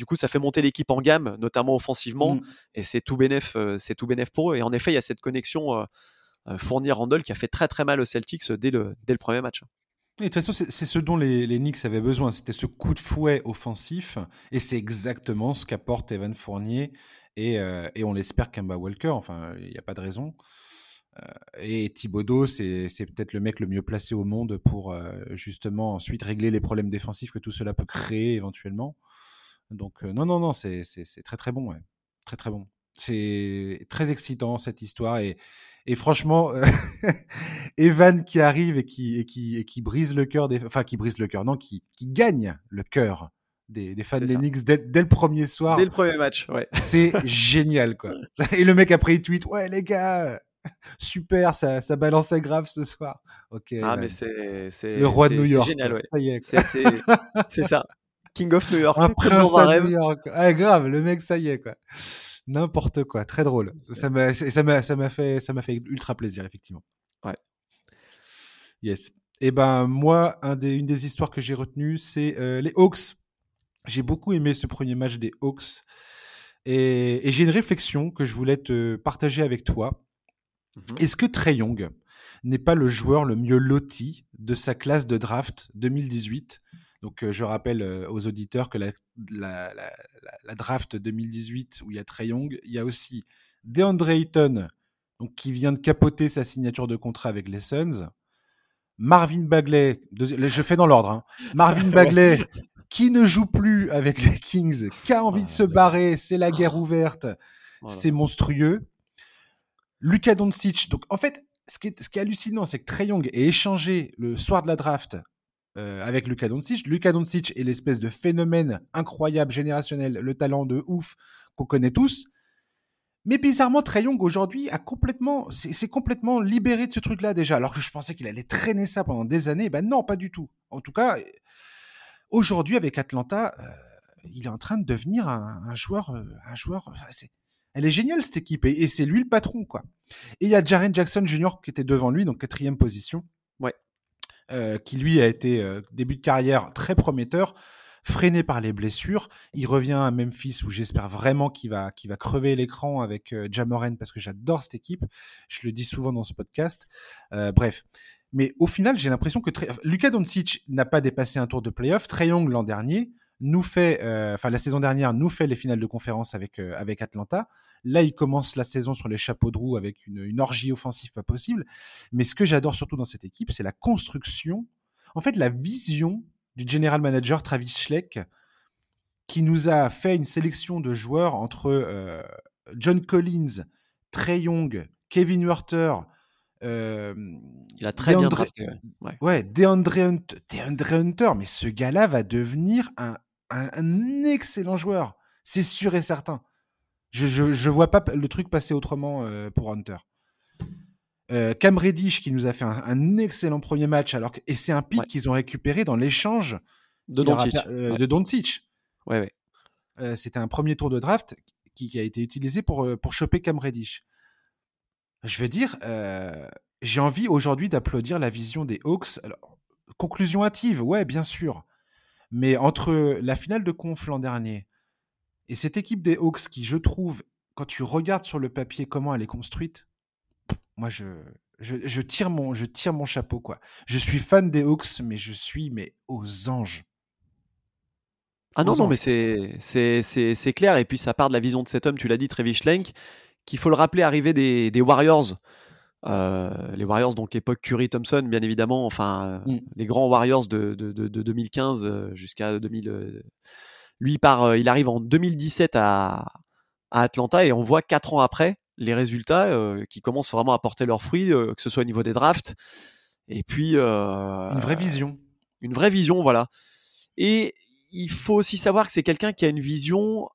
S2: du coup, ça fait monter l'équipe en gamme, notamment offensivement, mmh. et c'est tout bénéf, euh, c'est tout bénéf pour eux. Et en effet, il y a cette connexion euh, euh Fournier-Randall qui a fait très très mal aux Celtics dès le, dès le premier match.
S1: Et de toute façon, c'est ce dont les, les Knicks avaient besoin. C'était ce coup de fouet offensif. Et c'est exactement ce qu'apporte Evan Fournier. Et, et on l'espère Kemba Walker. Enfin, il n'y a pas de raison. Et Thibodeau, c'est peut-être le mec le mieux placé au monde pour justement ensuite régler les problèmes défensifs que tout cela peut créer éventuellement. Donc, non, non, non, c'est très, très bon. Ouais. Très, très bon. C'est très excitant, cette histoire. Et, et franchement, Evan qui arrive et qui, et qui, et qui brise le cœur des. Enfin, qui brise le cœur, non, qui, qui gagne le cœur des, des, fans des Knicks dès, dès, le premier soir.
S2: Dès le premier match, ouais.
S1: C'est génial, quoi. Et le mec, après, il tweet Ouais, les gars, super, ça, ça balançait grave ce soir. Ok.
S2: Ah, mais c'est.
S1: Le roi de New York.
S2: C'est génial, ouais.
S1: Ça y est.
S2: C'est ça. King of New York.
S1: Un prince à New York. Ah, grave, le mec, ça y est, quoi. N'importe quoi, très drôle. Ça m'a, fait, ça m'a fait ultra plaisir, effectivement.
S2: Ouais.
S1: Yes. Et eh ben, moi, un des, une des histoires que j'ai retenues, c'est euh, les Hawks. J'ai beaucoup aimé ce premier match des Hawks. Et, et j'ai une réflexion que je voulais te partager avec toi. Mm-hmm. Est-ce que Trey Young n'est pas le joueur le mieux loti de sa classe de draft 2018 donc, euh, je rappelle euh, aux auditeurs que la, la, la, la, draft 2018 où il y a Trey Young, il y a aussi DeAndre Ayton, donc qui vient de capoter sa signature de contrat avec les Suns. Marvin Bagley, je fais dans l'ordre, hein. Marvin Bagley, qui ne joue plus avec les Kings, qui a envie de se barrer, c'est la guerre ouverte, c'est monstrueux. Luka Doncic, donc en fait, ce qui est, ce qui est hallucinant, c'est que Trey Young est échangé le soir de la draft avec Luka Doncic. Luka Doncic est l'espèce de phénomène incroyable, générationnel, le talent de ouf qu'on connaît tous. Mais bizarrement, Trey Young aujourd'hui a complètement, c'est complètement libéré de ce truc-là déjà. Alors que je pensais qu'il allait traîner ça pendant des années. Ben non, pas du tout. En tout cas, aujourd'hui avec Atlanta, euh, il est en train de devenir un, joueur, un joueur. Euh, elle est géniale cette équipe et, c'est lui le patron quoi. Et il y a Jaren Jackson Jr. qui était devant lui, donc quatrième position.
S2: Ouais.
S1: Euh, qui lui a été début de carrière très prometteur freiné par les blessures. Il revient à Memphis où j'espère vraiment qu'il va, qu'il va crever l'écran avec euh, Jamoren parce que j'adore cette équipe. Je le dis souvent dans ce podcast. Euh, bref. Mais au final, j'ai l'impression que Luka Doncic n'a pas dépassé un tour de playoff. Trey Young l'an dernier nous fait, euh, enfin la saison dernière, nous fait les finales de conférence avec avec Atlanta. Là, il commence la saison sur les chapeaux de roue avec une, une orgie offensive pas possible. Mais ce que j'adore surtout dans cette équipe, c'est la construction, en fait, la vision du general manager Travis Schleck, qui nous a fait une sélection de joueurs entre euh, John Collins, Trey Young, Kevin Werther.
S2: Euh, il a très bien drafté,
S1: ouais. DeAndre, Hunter, mais ce gars-là va devenir un, excellent joueur. C'est sûr et certain. Je, ne vois pas le truc passer autrement euh, pour Hunter. Euh, Cam Reddish qui nous a fait un, excellent premier match, alors que, et c'est un pic qu'ils ont récupéré dans l'échange
S2: de Doncic.
S1: Euh, de Doncic.
S2: Ouais, ouais.
S1: C'était un premier tour de draft qui, a été utilisé pour, pour choper Cam Reddish. Je veux dire, j'ai envie aujourd'hui d'applaudir la vision des Hawks. conclusion hâtive, ouais, bien sûr. Mais entre la finale de conf l'an dernier et cette équipe des Hawks qui, je trouve, quand tu regardes sur le papier comment elle est construite, moi, je, je, tire mon, je tire mon chapeau, quoi. Je suis fan des Hawks, mais je suis mais aux anges.
S2: Ah non, non, mais c'est, c'est, c'est, clair. Et puis, ça part de la vision de cet homme, tu l'as dit, Trevis Schlenk, qu'il faut le rappeler, arrivé des, des Warriors. Euh, les Warriors, donc époque Curry-Thompson, bien évidemment, enfin, mm. les grands Warriors de, de, de, 2015 euh, jusqu'à 2000. Euh, lui, part, il arrive en 2017 à, à Atlanta et on voit quatre ans après les résultats euh, qui commencent vraiment à porter leurs fruits, euh, que ce soit au niveau des drafts. Et puis.
S1: Euh, une vraie vision.
S2: Une vraie vision, voilà. Et il faut aussi savoir que c'est quelqu'un qui a une vision.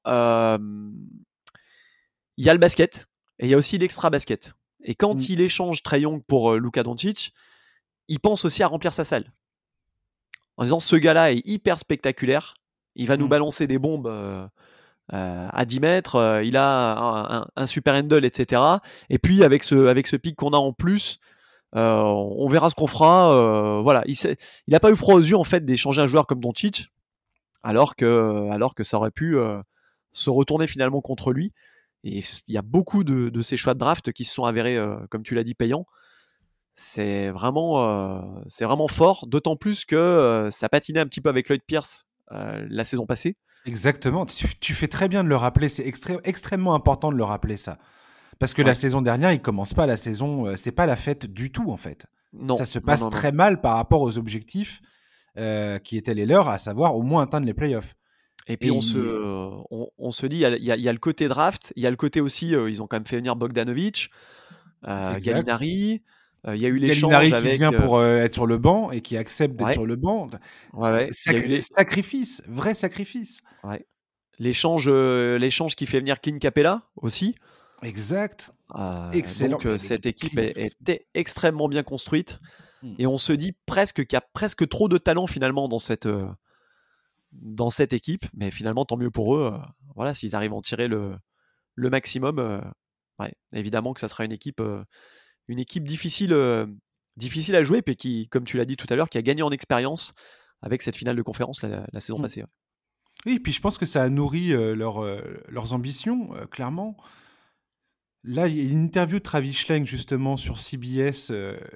S2: Il y a le basket et il y a aussi l'extra basket. Et quand mm. il échange Trey Young pour Luka Doncic, il pense aussi à remplir sa salle. En disant ce gars-là est hyper spectaculaire, il va nous mm. balancer des bombes euh, à 10 mètres, euh, il a un, super handle, etc. Et puis avec ce, avec ce pic qu'on a en plus, euh, on verra ce qu'on fera. voilà, il n'a pas eu froid aux yeux en fait d'échanger un joueur comme Doncic, alors que, alors que ça aurait pu se retourner finalement contre lui. Et il y a beaucoup de, de, ces choix de draft qui se sont avérés, comme tu l'as dit, payants. C'est vraiment, c'est vraiment fort, d'autant plus que ça patinait un petit peu avec Lloyd Pierce la saison passée.
S1: Exactement. Tu, fais très bien de le rappeler. C'est extrêmement important de le rappeler ça. Parce que la saison dernière, il commence pas la saison. Euh, c'est pas la fête du tout en fait.
S2: Non.
S1: Ça se passe très mal par rapport aux objectifs euh, qui étaient les leurs, à savoir au moins atteindre les playoffs.
S2: Et puis on, se, on, se dit, il y, a, le côté draft, il y a le côté aussi, euh, ils ont quand même fait venir Bogdanovic, Gallinari. Il y a eu l'échange
S1: qui vient pour être sur le banc et qui accepte d'être sur le banc.
S2: Ouais,
S1: Sacrifice, vrai sacrifice.
S2: L'échange, euh, l'échange qui fait venir Clint Capella aussi.
S1: Exact.
S2: Euh, Excellent. Donc, euh, cette équipe était extrêmement bien construite. Hmm. Et on se dit presque qu'il y a presque trop de talent finalement dans cette, dans cette équipe. Mais finalement, tant mieux pour eux. voilà, s'ils arrivent à en tirer le, le maximum, ouais, évidemment que ça sera une équipe, une équipe difficile, difficile à jouer, puis qui, comme tu l'as dit tout à l'heure, qui a gagné en expérience avec cette finale de conférence la, saison hmm. passée.
S1: Oui, puis je pense que ça a nourri euh, leur, euh, leurs ambitions, euh, clairement. Là, il y a une interview de Travis Schlenk, justement, sur CBS,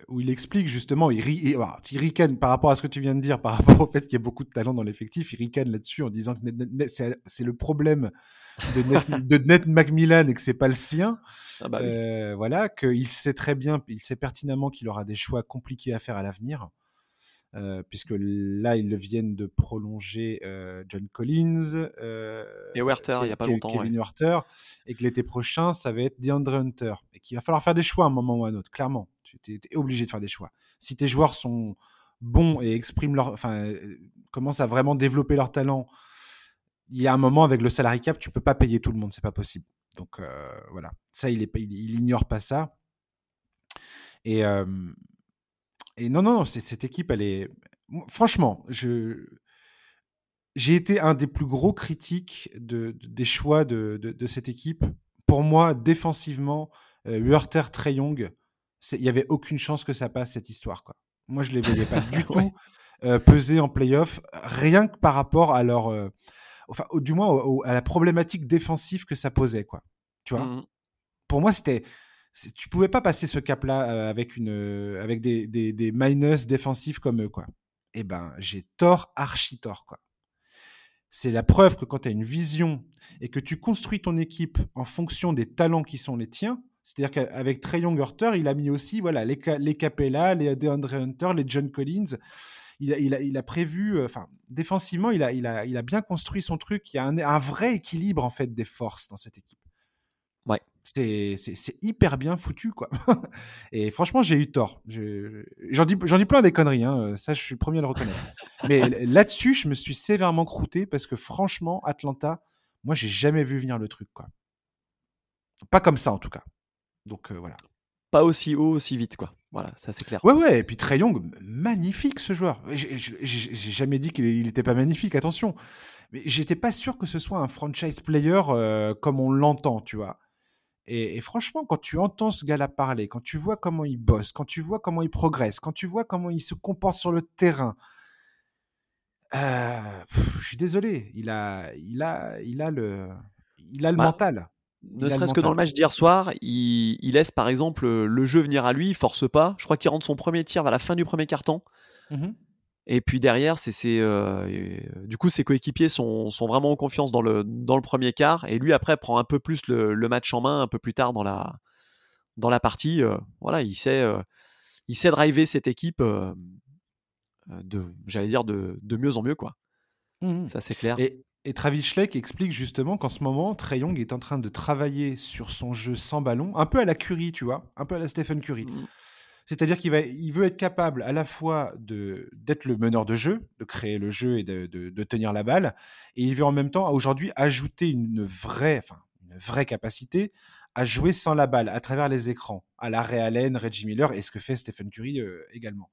S1: où il explique, justement, il, ri, il, ricane par rapport à ce que tu viens de dire, par rapport au fait qu'il y a beaucoup de talent dans l'effectif, il ricane là-dessus en disant que c'est le problème de Ned, de Ned Macmillan et que c'est pas le sien. Ah bah voilà, qu'il sait très bien, il sait pertinemment qu'il aura des choix compliqués à faire à l'avenir. Euh, puisque là, ils viennent de prolonger euh, John Collins
S2: euh, et Werther, il n'y a pas longtemps.
S1: Kevin Werther, et que l'été prochain, ça va être DeAndre Hunter. Et qu'il va falloir faire des choix à un moment ou à un autre, clairement. Tu es, obligé de faire des choix. Si tes joueurs sont, bons et expriment leur, enfin, commencent à vraiment développer leur talent, il y a un moment avec le salary cap, tu peux pas payer tout le monde, c'est pas possible. Donc voilà, ça il, est, il, il ignore pas ça. Et, et non, non, non, cette équipe, elle est. Franchement, je. J'ai été un des plus gros critiques de, des choix de, de, cette équipe. Pour moi, défensivement, euh, Trey Young, il n'y avait aucune chance que ça passe cette histoire. Quoi. Moi, je ne les voyais pas du tout peser en playoff, rien que par rapport à leur. enfin, du moins à la problématique défensive que ça posait. Quoi. Tu vois? Mmh Pour moi, c'était tu pouvais pas passer ce cap-là euh, avec une euh, avec des, des, des, minus défensifs comme eux quoi. Eh ben j'ai tort, archi tort quoi. C'est la preuve que quand tu as une vision et que tu construis ton équipe en fonction des talents qui sont les tiens, c'est-à-dire qu'avec Trey Young il a mis aussi voilà les, les Capella, les DeAndre Hunter, les John Collins. Il a, il a, il a prévu, euh, enfin, défensivement, il a, il, a, il a bien construit son truc. Il y a un, un vrai équilibre en fait des forces dans cette équipe. C'est hyper bien foutu quoi. et franchement, j'ai eu tort. J'en dis, dis plein des conneries, hein, ça je suis le premier à le reconnaître. Mais là-dessus, je me suis sévèrement croûté parce que franchement, Atlanta, moi j'ai jamais vu venir le truc quoi. Pas comme ça en tout cas. Donc euh, voilà.
S2: Pas aussi haut, aussi vite quoi. Voilà, ça c'est clair.
S1: Ouais, ouais, et puis Trey Young, magnifique ce joueur. J'ai jamais dit qu'il n'était pas magnifique, attention. Mais j'étais pas sûr que ce soit un franchise player euh, comme on l'entend, tu vois. Et, franchement, quand tu entends ce gars-là parler, quand tu vois comment il bosse, quand tu vois comment il progresse, quand tu vois comment il se comporte sur le terrain, euh, je suis désolé, il a, il a, il a le, il a le bah, mental.
S2: Ne serait-ce que dans le match d'hier soir, il, laisse par exemple le jeu venir à lui, il force pas. Je crois qu'il rentre son premier tir à la fin du premier carton. Et puis derrière, c'est euh, euh, du coup ses coéquipiers sont, sont, vraiment en confiance dans le, dans le premier quart et lui après prend un peu plus le, le match en main un peu plus tard dans la, dans la partie. Euh, voilà, il sait, il sait driver cette équipe de, j'allais dire de, de, mieux en mieux quoi. Mmh Ça c'est clair.
S1: Et, et, Travis Schleck explique justement qu'en ce moment, Trey Young est en train de travailler sur son jeu sans ballon, un peu à la Curry, tu vois, un peu à la Stephen Curry. Mmh. C'est-à-dire qu'il va, il veut être capable à la fois de d'être le meneur de jeu, de créer le jeu et de, de, tenir la balle, et il veut en même temps aujourd'hui ajouter une vraie, enfin une vraie capacité à jouer sans la balle à travers les écrans, à la Ray Allen, Reggie Miller et ce que fait Stephen Curry euh, également.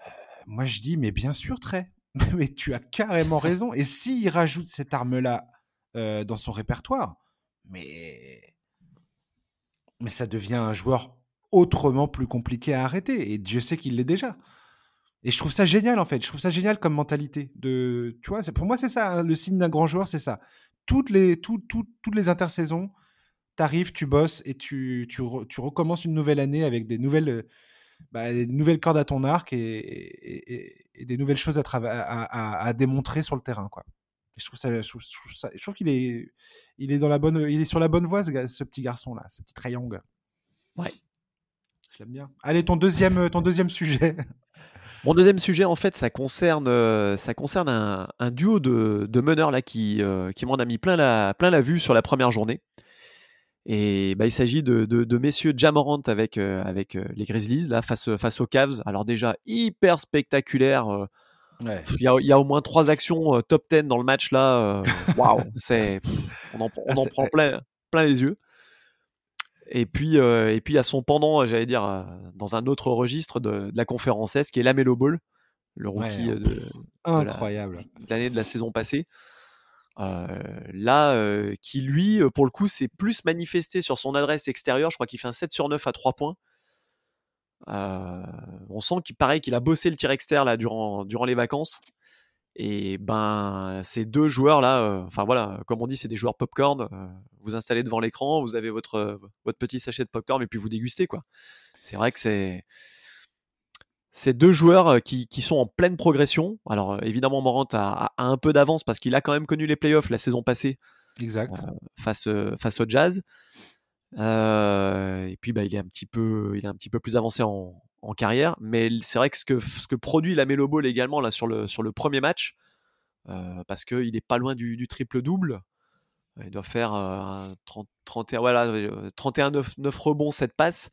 S1: Euh, moi je dis mais bien sûr très, mais tu as carrément raison. Et s'il rajoute cette arme-là euh, dans son répertoire, mais mais ça devient un joueur autrement plus compliqué à arrêter. Et Dieu sait qu'il l'est déjà. Et je trouve ça génial, en fait. Je trouve ça génial comme mentalité. De, tu vois, pour moi, c'est ça, hein, le signe d'un grand joueur, c'est ça. Toutes les, tout, toutes les intersaisons, tu arrives, tu bosses et tu, tu, tu, recommences une nouvelle année avec des nouvelles, bah, des nouvelles cordes à ton arc et, des nouvelles choses à, à, à, démontrer sur le terrain. Quoi. Je trouve je trouve, je trouve qu'il est, il est est sur la bonne voie, ce, petit garçon là, ce petit Trayong.
S2: Ouais,
S1: bien. Allez, ton deuxième, euh, ton deuxième sujet.
S2: Mon deuxième sujet, en fait, ça concerne, euh, ça concerne un, duo de, de, meneurs là qui, euh, qui m'en a mis plein la, plein la vue sur la première journée. Et bah, il s'agit de, de, messieurs Jamorant avec, avec les Grizzlies là face, face aux Cavs. Alors déjà hyper spectaculaire. Il, y a, il, y a, au moins trois actions top 10 dans le match là. Waouh, c'est on en, on ah, en prend plein, plein les yeux. Et puis, euh, et puis à son pendant, j'allais dire, euh, dans un autre registre de, la conférence S, qui est la Melo Ball, le rookie euh, de,
S1: incroyable
S2: l'année de la saison passée. là, qui lui, pour le coup, s'est plus manifesté sur son adresse extérieure. Je crois qu'il fait un 7 sur 9 à 3 points. on sent qu'il paraît qu'il a bossé le tir externe là durant, durant les vacances. Et ben, ces deux joueurs-là, euh, enfin voilà, comme on dit, c'est des joueurs popcorn. Euh, vous installez devant l'écran, vous avez votre, euh, votre petit sachet de popcorn et puis vous dégustez, quoi. C'est vrai que c'est. Ces deux joueurs qui, qui, sont en pleine progression. Alors évidemment, Morant a, a un peu d'avance parce qu'il a quand même connu les playoffs la saison passée.
S1: Exact.
S2: face, face au Jazz. Et puis bah, il est un petit peu, il est un petit peu plus avancé en, carrière. Mais c'est vrai que ce que, que produit la Melo Ball également là, sur, le, sur le premier match, euh, parce qu'il n'est pas loin du, triple-double. Il doit faire 30, 31, voilà, 31 9, 9, rebonds, 7 passes.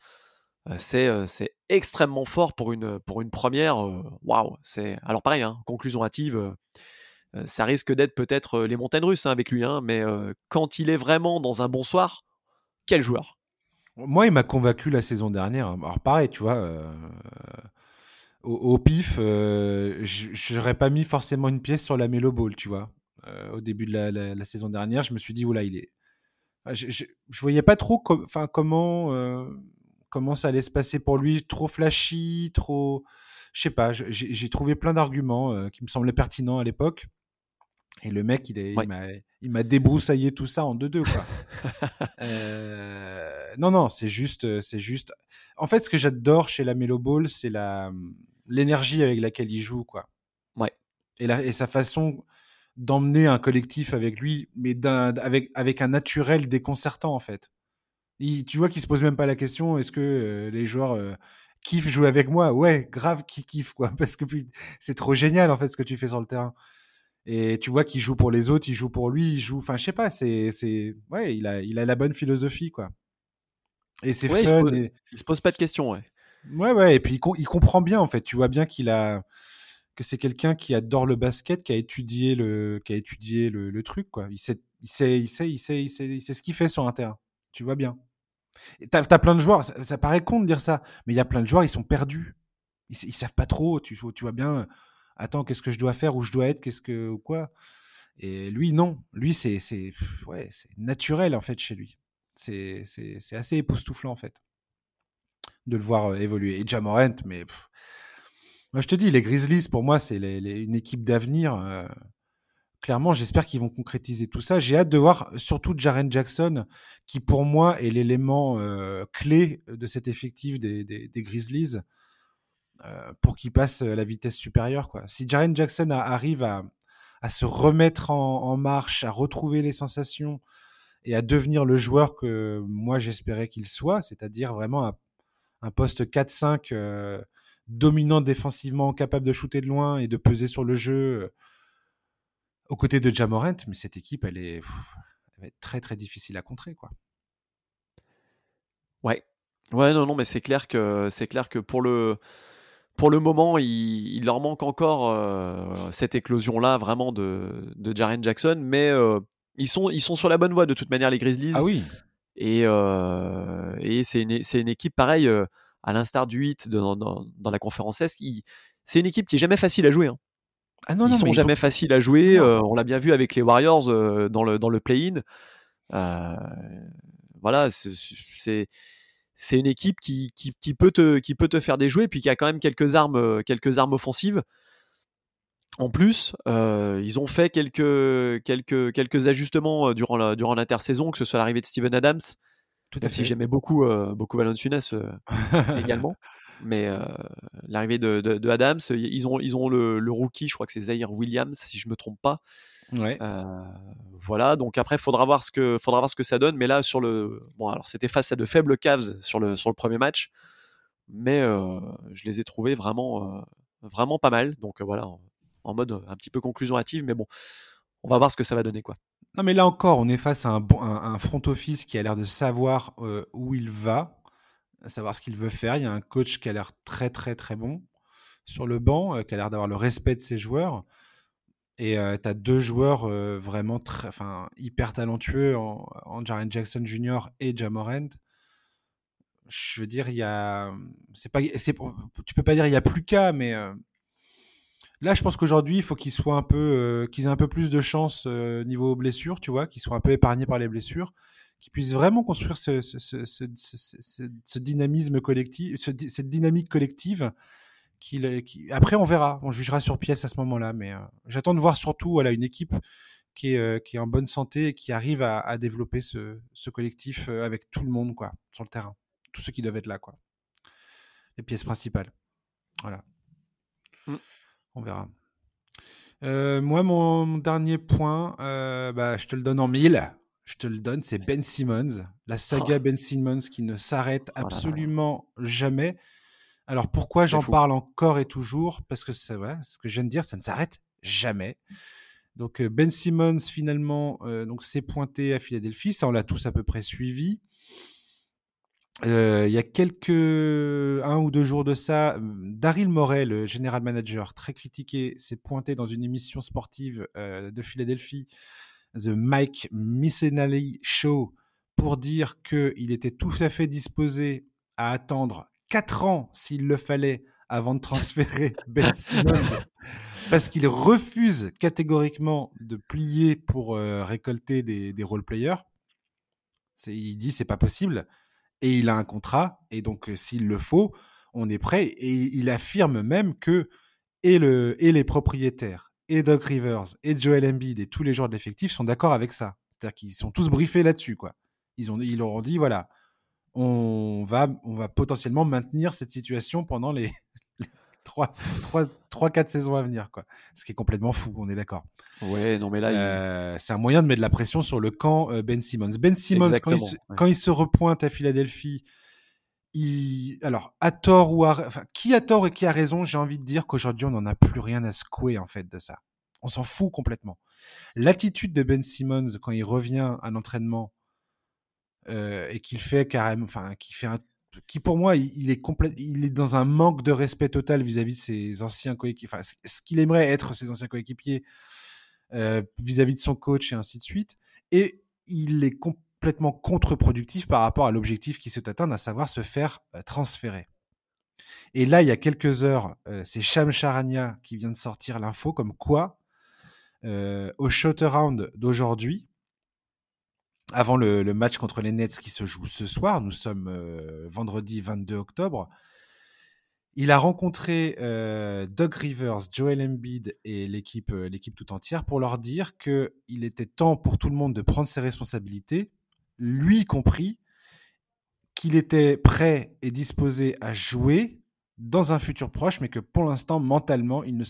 S2: c'est c'est extrêmement fort pour une, pour une première. Waouh! c'est alors pareil, hein, conclusion hâtive. ça risque d'être peut-être les montagnes russes hein, avec lui, hein, mais quand il est vraiment dans un bon soir, quel joueur!
S1: Moi, il m'a convaincu la saison dernière. Alors pareil, tu vois, au, pif, je n'aurais pas mis forcément une pièce sur la Melo Ball, tu vois. au début de la, saison dernière, je me suis dit, oula, il est. Je, je, voyais pas trop comment comment ça allait se passer pour lui, trop flashy, trop, je sais pas, j'ai trouvé plein d'arguments euh, qui me semblaient pertinents à l'époque. Et le mec, il, est, il m'a débroussaillé tout ça en 2-2, quoi. euh, non, non, c'est juste, euh, c'est juste. En fait, ce que j'adore chez la Melo Ball, c'est la l'énergie avec laquelle il joue, quoi.
S2: Ouais.
S1: Et, la, et sa façon d'emmener un collectif avec lui, mais avec, avec un naturel déconcertant, en fait tu vois qu'il se pose même pas la question est-ce que euh, les joueurs euh, kiffent jouer avec moi? Ouais, grave qui kiffe quoi, parce que c'est trop génial en fait ce que tu fais sur le terrain. Et tu vois qu'il joue pour les autres, il joue pour lui, il joue. Enfin, je sais pas, c'est, c'est, ouais, il a, il a la bonne philosophie quoi. Et c'est fun.
S2: Il se, pose,
S1: et...
S2: il se pose pas de questions, ouais.
S1: Ouais, ouais. Et puis il, comprend bien en fait. Tu vois bien qu'il a, que c'est quelqu'un qui adore le basket, qui a étudié le, qui a étudié le, le truc quoi. Il sait, il sait, il sait, il sait, il sait, il sait ce qu'il fait sur un terrain. Tu vois bien. T'as as plein de joueurs, ça, paraît con de dire ça, mais il y a plein de joueurs, ils sont perdus. Ils, ils savent pas trop, tu, tu vois bien, attends, qu'est-ce que je dois faire, où je dois être, qu'est-ce que, ou quoi. Et lui, non. Lui, c'est ouais, naturel, en fait, chez lui. C'est assez époustouflant, en fait, de le voir euh, évoluer. Et Jamorant, mais. moi, je te dis, les Grizzlies, pour moi, c'est une équipe d'avenir. Euh, clairement, j'espère qu'ils vont concrétiser tout ça. J'ai hâte de voir surtout Jaren Jackson, qui pour moi est l'élément euh, clé de cet effectif des, Grizzlies euh, pour qu'il passe la vitesse supérieure. Quoi. Si Jaren Jackson arrive à, se remettre en, marche, à retrouver les sensations et à devenir le joueur que moi j'espérais qu'il soit, c'est-à-dire vraiment un, poste 4-5 euh, dominant défensivement, capable de shooter de loin et de peser sur le jeu aux côtés de Jamorant, mais cette équipe, elle est, va très très difficile à contrer, quoi.
S2: Ouais, ouais, non, non, mais c'est clair que c'est clair que pour le pour le moment, il, leur manque encore euh, cette éclosion-là, vraiment de, de Jaren Jackson, mais euh, ils sont ils sont sur la bonne voie de toute manière, les Grizzlies.
S1: Ah oui.
S2: Et, euh, et c'est une, une, équipe pareil, à l'instar du 8 dans, dans, dans, la conférence S, c'est une équipe qui est jamais facile à jouer. Hein. Ah non, ils sont jamais faciles à jouer. Euh, on l'a bien vu avec les Warriors euh, dans le dans le play-in. Euh, voilà, c'est c'est une équipe qui, qui, qui, peut te qui peut te faire déjouer, puis qui a quand même quelques armes quelques armes offensives. En plus, ils ont fait quelques quelques quelques ajustements durant la durant l'intersaison, que ce soit l'arrivée de Steven Adams. Tout à fait. Si j'aimais beaucoup beaucoup Valanciunas également mais euh, l'arrivée de, de, Adams, ils ont, ils ont le, le, rookie, je crois que c'est Zaire Williams, si je me trompe pas.
S1: Ouais.
S2: Euh, voilà, donc après, faudra voir ce que, faudra voir ce que ça donne. Mais là, sur le, bon, alors c'était face à de faibles Cavs sur le, sur le premier match, mais euh, je les ai trouvés vraiment, vraiment pas mal. Donc voilà, en, mode un petit peu conclusion hâtive, mais bon, on va voir ce que ça va donner, quoi.
S1: Non, mais là encore, on est face à un, un, un front office qui a l'air de savoir où il va savoir ce qu'il veut faire. Il y a un coach qui a l'air très très très bon sur le banc, euh, qui a l'air d'avoir le respect de ses joueurs. Et euh, tu as deux joueurs euh, vraiment très, hyper talentueux en, en Jaren Jackson Jr. et Jamorant. Je veux dire, il y a. Pas, tu peux pas dire il y a plus qu'à, mais là, je pense qu'aujourd'hui, il faut qu'ils soient un peu, qu'ils aient un peu plus de chance niveau blessure, tu vois, qu'ils soient un peu épargnés par les blessures qui puisse vraiment construire ce dynamisme collectif, cette dynamique collective. Qui, qui, après, on verra, on jugera sur pièce à ce moment-là, mais euh, j'attends de voir surtout voilà, une équipe qui est, euh, qui est en bonne santé et qui arrive à, à développer ce, collectif euh, avec tout le monde quoi, sur le terrain, tous ceux qui doivent être là, quoi. les pièces principales. Voilà. Mm. On verra. moi, mon, mon, dernier point, bah, je te le donne en mille je te le donne, c'est Ben Simmons, la saga oh. Ben Simmons qui ne s'arrête oh absolument jamais. Alors pourquoi j'en parle encore et toujours? Parce que vrai, ce que je viens de dire, ça ne s'arrête jamais. Donc euh, Ben Simmons finalement euh, donc s'est pointé à Philadelphie, ça on l'a tous à peu près suivi. il y a quelques un ou deux jours de ça, Daryl Morey, le général manager, très critiqué, s'est pointé dans une émission sportive de Philadelphie, The Mike Missenali Show, pour dire qu'il était tout à fait disposé à attendre quatre ans s'il le fallait avant de transférer Ben Simmons parce qu'il refuse catégoriquement de plier pour euh, récolter des, des role players. Il dit c'est pas possible et il a un contrat et donc euh, s'il le faut, on est prêt et il affirme même que et, le, et les propriétaires et Doc Rivers et Joel Embiid et tous les joueurs de l'effectif sont d'accord avec ça. C'est-à-dire qu'ils sont tous briefés là-dessus quoi. Ils ont ils leur ont dit voilà, on va on va potentiellement maintenir cette situation pendant les 3-4 saisons à venir, quoi. Ce qui est complètement fou, on est d'accord.
S2: Ouais, non, mais là.
S1: Euh, c'est un moyen de mettre de la pression sur le camp euh, Ben Simmons. Ben Simmons, quand il, se, repointe à Philadelphie, il... alors, à tort ou à. Enfin, qui a tort et qui a raison, j'ai envie de dire qu'aujourd'hui, on n'en a plus rien à secouer, en fait, de ça. On s'en fout complètement. L'attitude de Ben Simmons quand il revient à l'entraînement euh, et qu'il fait carrément, enfin, qui fait un qui pour moi, il, est il est dans un manque de respect total vis-à-vis de ses anciens coéquipiers, enfin, ce qu'il aimerait être ses anciens coéquipiers euh, vis-à-vis de son coach et ainsi de suite. Et il est complètement contre-productif par rapport à l'objectif qui s'est atteint, à savoir se faire euh, transférer. Et là, il y a quelques heures, euh, c'est Sham Charania qui vient de sortir l'info comme quoi, au shot around d'aujourd'hui, avant le, match contre les Nets qui se joue ce soir, nous sommes euh, vendredi 22 octobre, il a rencontré euh, Doug Rivers, Joel Embiid et l'équipe euh, l'équipe tout entière pour leur dire que il était temps pour tout le monde de prendre ses responsabilités, lui compris, qu'il était prêt et disposé à jouer dans un futur proche, mais que pour l'instant mentalement il ne,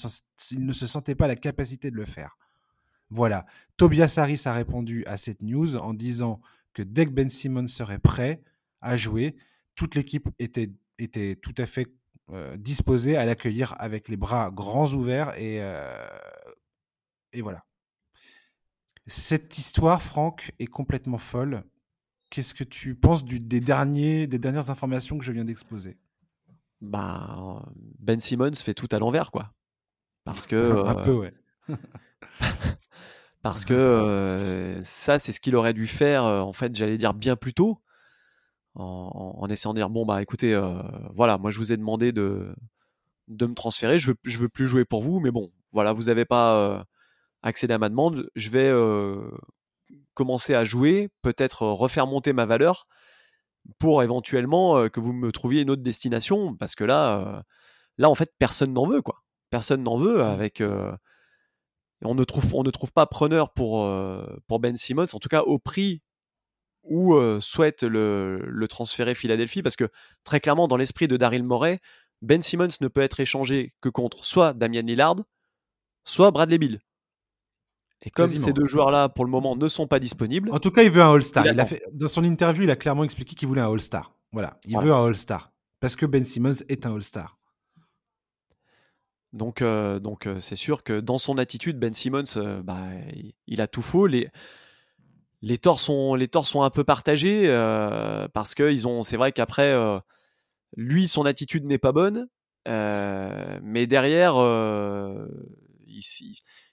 S1: il ne se sentait pas la capacité de le faire. Voilà. Tobias Harris a répondu à cette news en disant que dès que Ben Simmons serait prêt à jouer, toute l'équipe était, était tout à fait euh, disposée à l'accueillir avec les bras grands ouverts et, euh, et voilà. Cette histoire, Franck, est complètement folle. Qu'est-ce que tu penses du, des, derniers, des dernières informations que je viens d'exposer?
S2: Bah, Ben Simmons fait tout à l'envers, quoi. Parce que.
S1: Un peu, euh, ouais.
S2: Parce que ça, c'est ce qu'il aurait dû faire, en fait, j'allais dire bien plus tôt, en, essayant de dire bon, bah écoutez, voilà, moi je vous ai demandé de, de me transférer, je veux, je veux plus jouer pour vous, mais bon, voilà, vous n'avez pas accédé à ma demande, je vais commencer à jouer, peut-être refaire monter ma valeur pour éventuellement que vous me trouviez une autre destination, parce que là, là en fait, personne n'en veut, quoi. Personne n'en veut mmh. On ne trouve, on ne trouve pas preneur pour, euh, pour Ben Simmons, en tout cas au prix où euh, souhaite le, le, transférer Philadelphie, parce que très clairement, dans l'esprit de Daryl Morey, Ben Simmons ne peut être échangé que contre soit Damian Lillard, soit Bradley Bill. Et comme ces deux joueurs-là, pour le moment, ne sont pas disponibles.
S1: En tout cas, il veut un All-Star. dans son interview, il a clairement expliqué qu'il voulait un All-Star. Voilà, il veut un All-Star. Parce que Ben Simmons est un All-Star.
S2: Donc, euh, donc euh, c'est sûr que dans son attitude, Ben Simmons, euh, bah, il, a tout faux. Les, les, torts sont, les sont un peu partagés parce que ils ont, c'est vrai qu'après, lui, son attitude n'est pas bonne, mais derrière,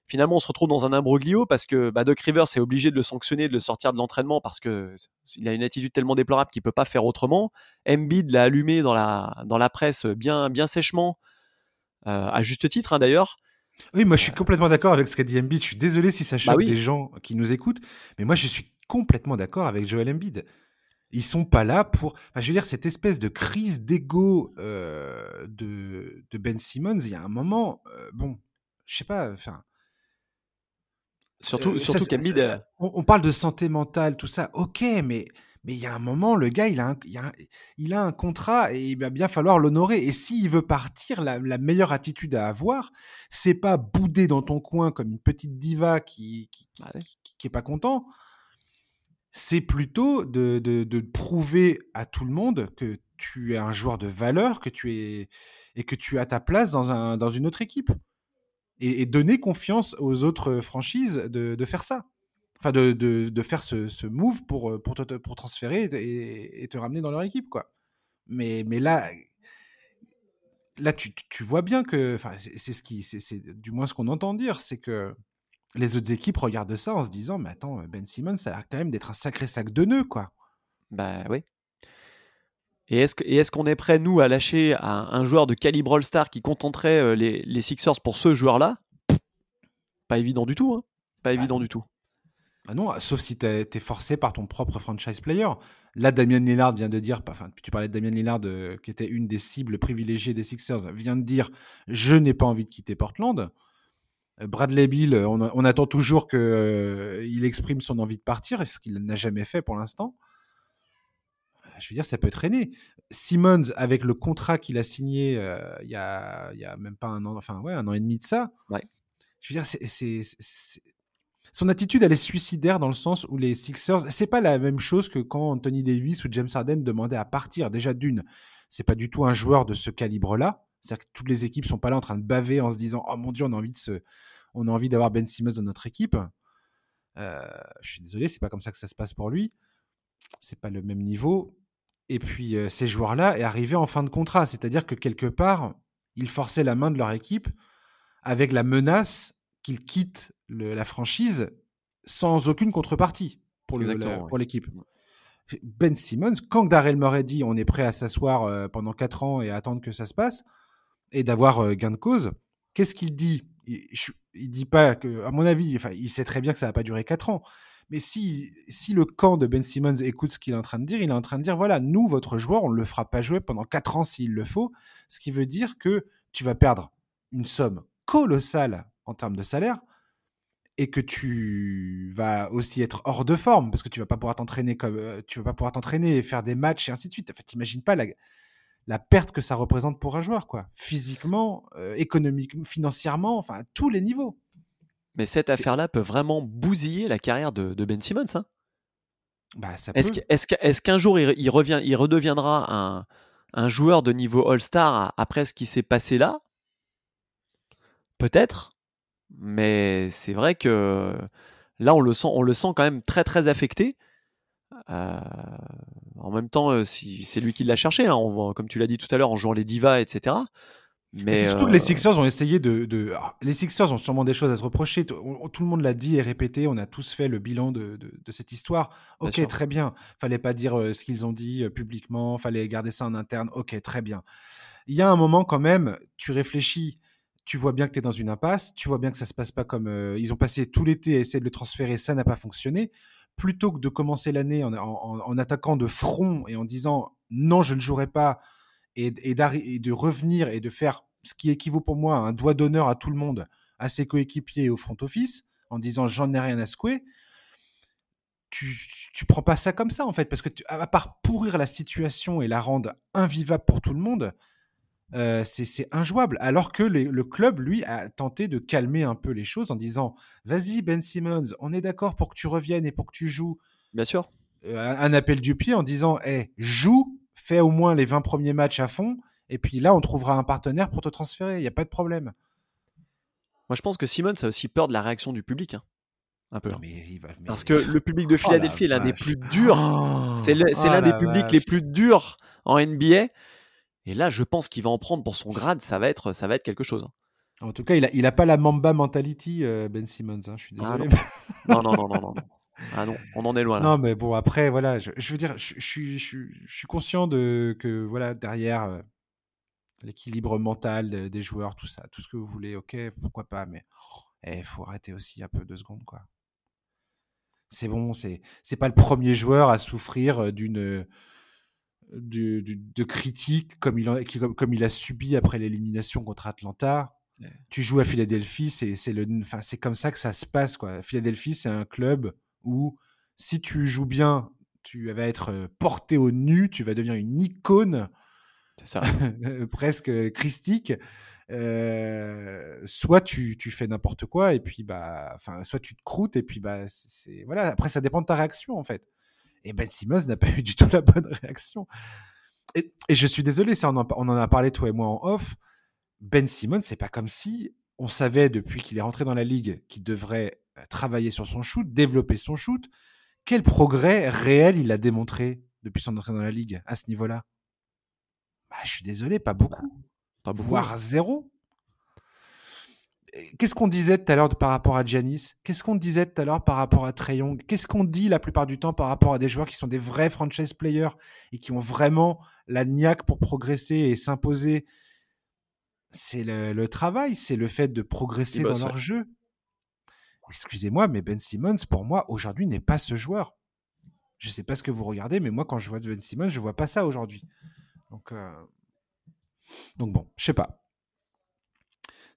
S2: finalement, on se retrouve dans un imbroglio parce que bah, Doc Rivers est obligé de le sanctionner, de le sortir de l'entraînement parce que il a une attitude tellement déplorable qu'il peut pas faire autrement. Embiid l'a allumé dans la, dans la presse bien, bien sèchement à juste titre hein, d'ailleurs.
S1: Oui, moi je suis complètement d'accord avec ce qu'a dit Embiid. Je suis désolé si ça bah choque des gens qui nous écoutent, mais moi je suis complètement d'accord avec Joel Embiid. Ils sont pas là pour. je veux dire, cette espèce de crise d'ego euh, de, de, Ben Simmons, il y a un moment, euh, bon, je sais pas, enfin.
S2: Surtout, surtout qu'Embiid.
S1: On, on, parle de santé mentale, tout ça, ok, mais mais il y a un moment, le gars, il a un, il a un, contrat et il va bien falloir l'honorer. Et s'il veut partir, la, meilleure attitude à avoir, c'est pas bouder dans ton coin comme une petite diva qui qui, bah qui, est pas content. C'est plutôt de, de, de, prouver à tout le monde que tu es un joueur de valeur, que tu es et que tu as ta place dans, un, dans une autre équipe. Et, et donner confiance aux autres franchises de, de faire ça. Enfin de, de, de, faire ce, ce, move pour, pour, te, pour transférer et, et, te ramener dans leur équipe. Quoi. Mais, mais là, là tu, tu vois bien que, enfin, c'est ce qui, c'est du moins ce qu'on entend dire, c'est que les autres équipes regardent ça en se disant, mais attends, Ben Simmons, ça a l'air quand même d'être un sacré sac de nœuds, quoi.
S2: Bah oui. Et est-ce qu'on est, prêt, nous, à lâcher un, un joueur de calibre All-Star qui contenterait les, les, Sixers pour ce joueur-là? Pas évident du tout. Hein. Pas bah évident du tout.
S1: Ah non, sauf si tu es, forcé par ton propre franchise player. Là, Damien Lillard vient de dire, enfin, tu parlais de Damien Lillard, qui était une des cibles privilégiées des Sixers, vient de dire Je n'ai pas envie de quitter Portland. Bradley Bill, on, attend toujours qu'il exprime son envie de partir, ce qu'il n'a jamais fait pour l'instant je veux dire, ça peut traîner. Simmons, avec le contrat qu'il a signé euh, il y, a, y, a, même pas un an, enfin ouais, un an et demi de ça.
S2: Ouais.
S1: Je veux dire, c'est, son attitude, elle est suicidaire dans le sens où les Sixers, c'est pas la même chose que quand Anthony Davis ou James Harden demandaient à partir. Déjà d'une, c'est pas du tout un joueur de ce calibre-là. C'est-à-dire que toutes les équipes sont pas là en train de baver en se disant, oh mon dieu, on a envie d'avoir Ben Simmons dans notre équipe. Euh, je suis désolé, c'est pas comme ça que ça se passe pour lui. C'est pas le même niveau. Et puis ces joueurs-là est arrivé en fin de contrat, c'est-à-dire que quelque part, ils forçaient la main de leur équipe avec la menace qu'ils quittent la franchise sans aucune contrepartie pour l'équipe. Ben Simmons, quand Darrell Murray dit on est prêt à s'asseoir pendant 4 ans et à attendre que ça se passe et d'avoir gain de cause, qu'est-ce qu'il dit? Il, il, dit pas que, à mon avis, enfin, il sait très bien que ça va pas durer 4 ans, mais si, si le camp de Ben Simmons écoute ce qu'il est en train de dire, il est en train de dire voilà, nous, votre joueur, on ne le fera pas jouer pendant 4 ans s'il le faut. Ce qui veut dire que tu vas perdre une somme colossale en termes de salaire et que tu vas aussi être hors de forme parce que tu vas pas pouvoir t'entraîner comme euh, tu vas pas pouvoir t'entraîner et faire des matchs et ainsi de suite. En fait, t'imagines pas la, la perte que ça représente pour un joueur, quoi. Physiquement, euh, économiquement, financièrement, enfin à tous les niveaux.
S2: Mais cette affaire-là peut vraiment bousiller la carrière de, Ben Simmons. Hein.
S1: bah,
S2: est-ce, qu'un jour il, revient, il redeviendra un, joueur de niveau All-Star après ce qui s'est passé là? Peut-être. Mais c'est vrai que là, on le sent, on le sent quand même très très affecté. Euh, en même temps, euh, si, c'est lui qui l'a cherché, hein, comme tu l'as dit tout à l'heure, en jouant les divas, etc.
S1: Mais surtout que les euh, Sixers ont essayé de, de, Les Sixers ont sûrement des choses à se reprocher. Tout, le monde l'a dit et répété. On a tous fait le bilan de, de, de cette histoire. Ok, très bien. Fallait pas dire euh, ce qu'ils ont dit euh, publiquement. Fallait garder ça en interne. Ok, très bien. Il y a un moment quand même, tu réfléchis. Tu vois bien que tu es dans une impasse. Tu vois bien que ça se passe pas comme. ils ont passé tout l'été à essayer de le transférer. Ça n'a pas fonctionné. Plutôt que de commencer l'année en, attaquant de front et en disant non, je ne jouerai pas et, de revenir et de faire ce qui équivaut pour moi à un doigt d'honneur à tout le monde, à ses coéquipiers et au front office, en disant j'en ai rien à secouer, tu, tu prends pas ça comme ça en fait, parce que à part pourrir la situation et la rendre invivable pour tout le monde, euh, c'est injouable. Alors que le club, lui, a tenté de calmer un peu les choses en disant Vas-y, Ben Simmons, on est d'accord pour que tu reviennes et pour que tu joues.
S2: Bien sûr.
S1: Euh, un, appel du pied en disant hey, joue, fais au moins les 20 premiers matchs à fond, et puis là, on trouvera un partenaire pour te transférer, il n'y a pas de problème.
S2: Moi, je pense que Simon, a aussi peur de la réaction du public. Hein. Un peu. Parce que le public de oh Philadelphie est l'un des plus durs. Oh c'est l'un des publics les plus durs en NBA. Et là, je pense qu'il va en prendre pour son grade. Ça va être, ça va être quelque chose.
S1: En tout cas, il n'a il a pas la Mamba mentality, euh, Ben Simmons. Hein, je suis ah désolé.
S2: non. non, non, non, non, non. Ah non, on en est loin là.
S1: Non, mais bon, après, voilà, je, veux dire, je, je, suis conscient de que, voilà, derrière, euh, l'équilibre mental des joueurs, tout ça, tout ce que vous voulez, ok, pourquoi pas, mais il eh, faut arrêter aussi un peu deux secondes, quoi. C'est bon, c'est c'est pas le premier joueur à souffrir euh, d'une euh, de, de, critiques comme il, a, comme, comme, il a subi après l'élimination contre Atlanta. Tu joues à Philadelphie, c'est c'est comme ça que ça se passe, quoi. Philadelphie, c'est un club où si tu joues bien, tu vas être euh, porté au nu, tu vas devenir une icône
S2: ça.
S1: presque christique. Euh, soit tu, tu fais n'importe quoi et puis bah enfin soit tu te croûtes et puis bah c'est voilà après ça dépend de ta réaction en fait et Ben Simmons n'a pas eu du tout la bonne réaction et, et je suis désolé ça on en, on en, a parlé toi et moi en off Ben Simmons c'est pas comme si on savait depuis qu'il est rentré dans la ligue qu'il devrait travailler sur son shoot, développer son shoot. Quel progrès réel il a démontré depuis son entrée dans la ligue à ce niveau-là? Bah, Je suis désolé, pas beaucoup. Pas beaucoup. Voire zéro. Qu'est-ce qu'on disait tout à l'heure par rapport à Giannis? Qu'est-ce qu'on disait tout à l'heure par rapport à Trey Young? Qu'est-ce qu'on dit la plupart du temps par rapport à des joueurs qui sont des vrais franchise players et qui ont vraiment la niaque pour progresser et s'imposer? C'est le, travail, c'est le fait de progresser dans leur jeu. Excusez-moi, mais Ben Simmons, pour moi, aujourd'hui, n'est pas ce joueur. Je ne sais pas ce que vous regardez, mais moi, quand je vois Ben Simmons, je vois pas ça aujourd'hui. Donc, euh, donc bon, je sais pas.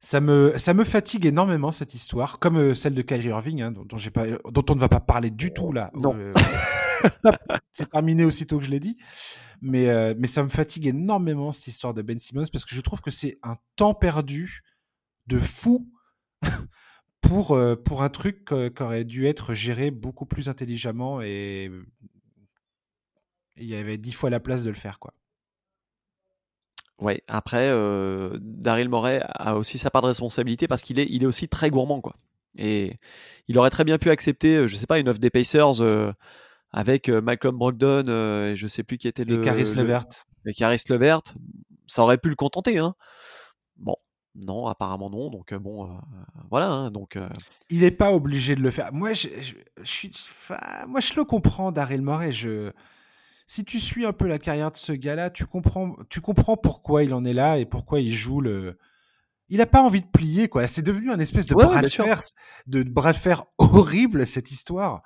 S1: Ça me, ça me fatigue énormément cette histoire, comme euh, celle de Kyrie Irving, hein, dont, j'ai pas, dont on ne va pas parler du tout là.
S2: Non. Euh,
S1: c'est terminé aussitôt que je l'ai dit. Mais, euh, mais ça me fatigue énormément cette histoire de Ben Simmons parce que je trouve que c'est un temps perdu de fou pour, pour un truc qui aurait dû être géré beaucoup plus intelligemment et il y avait dix fois la place de le faire quoi.
S2: Ouais, après, euh, Daryl Morey a aussi sa part de responsabilité parce qu'il est, il est aussi très gourmand, quoi. Et il aurait très bien pu accepter, euh, je sais pas, une offre des Pacers euh, avec Malcolm Brogdon, et je sais plus qui était le.
S1: Et Caris Levert.
S2: Et Caris Levert, ça aurait pu le contenter, hein. Bon, non, apparemment non. Donc bon, voilà. Hein, donc.
S1: Il n'est pas obligé de le faire. Moi, je, suis, moi, je le comprends, Daryl Morey. Je si tu suis un peu la carrière de ce gars-là, tu comprends, tu comprends pourquoi il en est là et pourquoi il joue le. Il n'a pas envie de plier, quoi. C'est devenu un espèce de bras de fer, de bras de fer horrible cette histoire.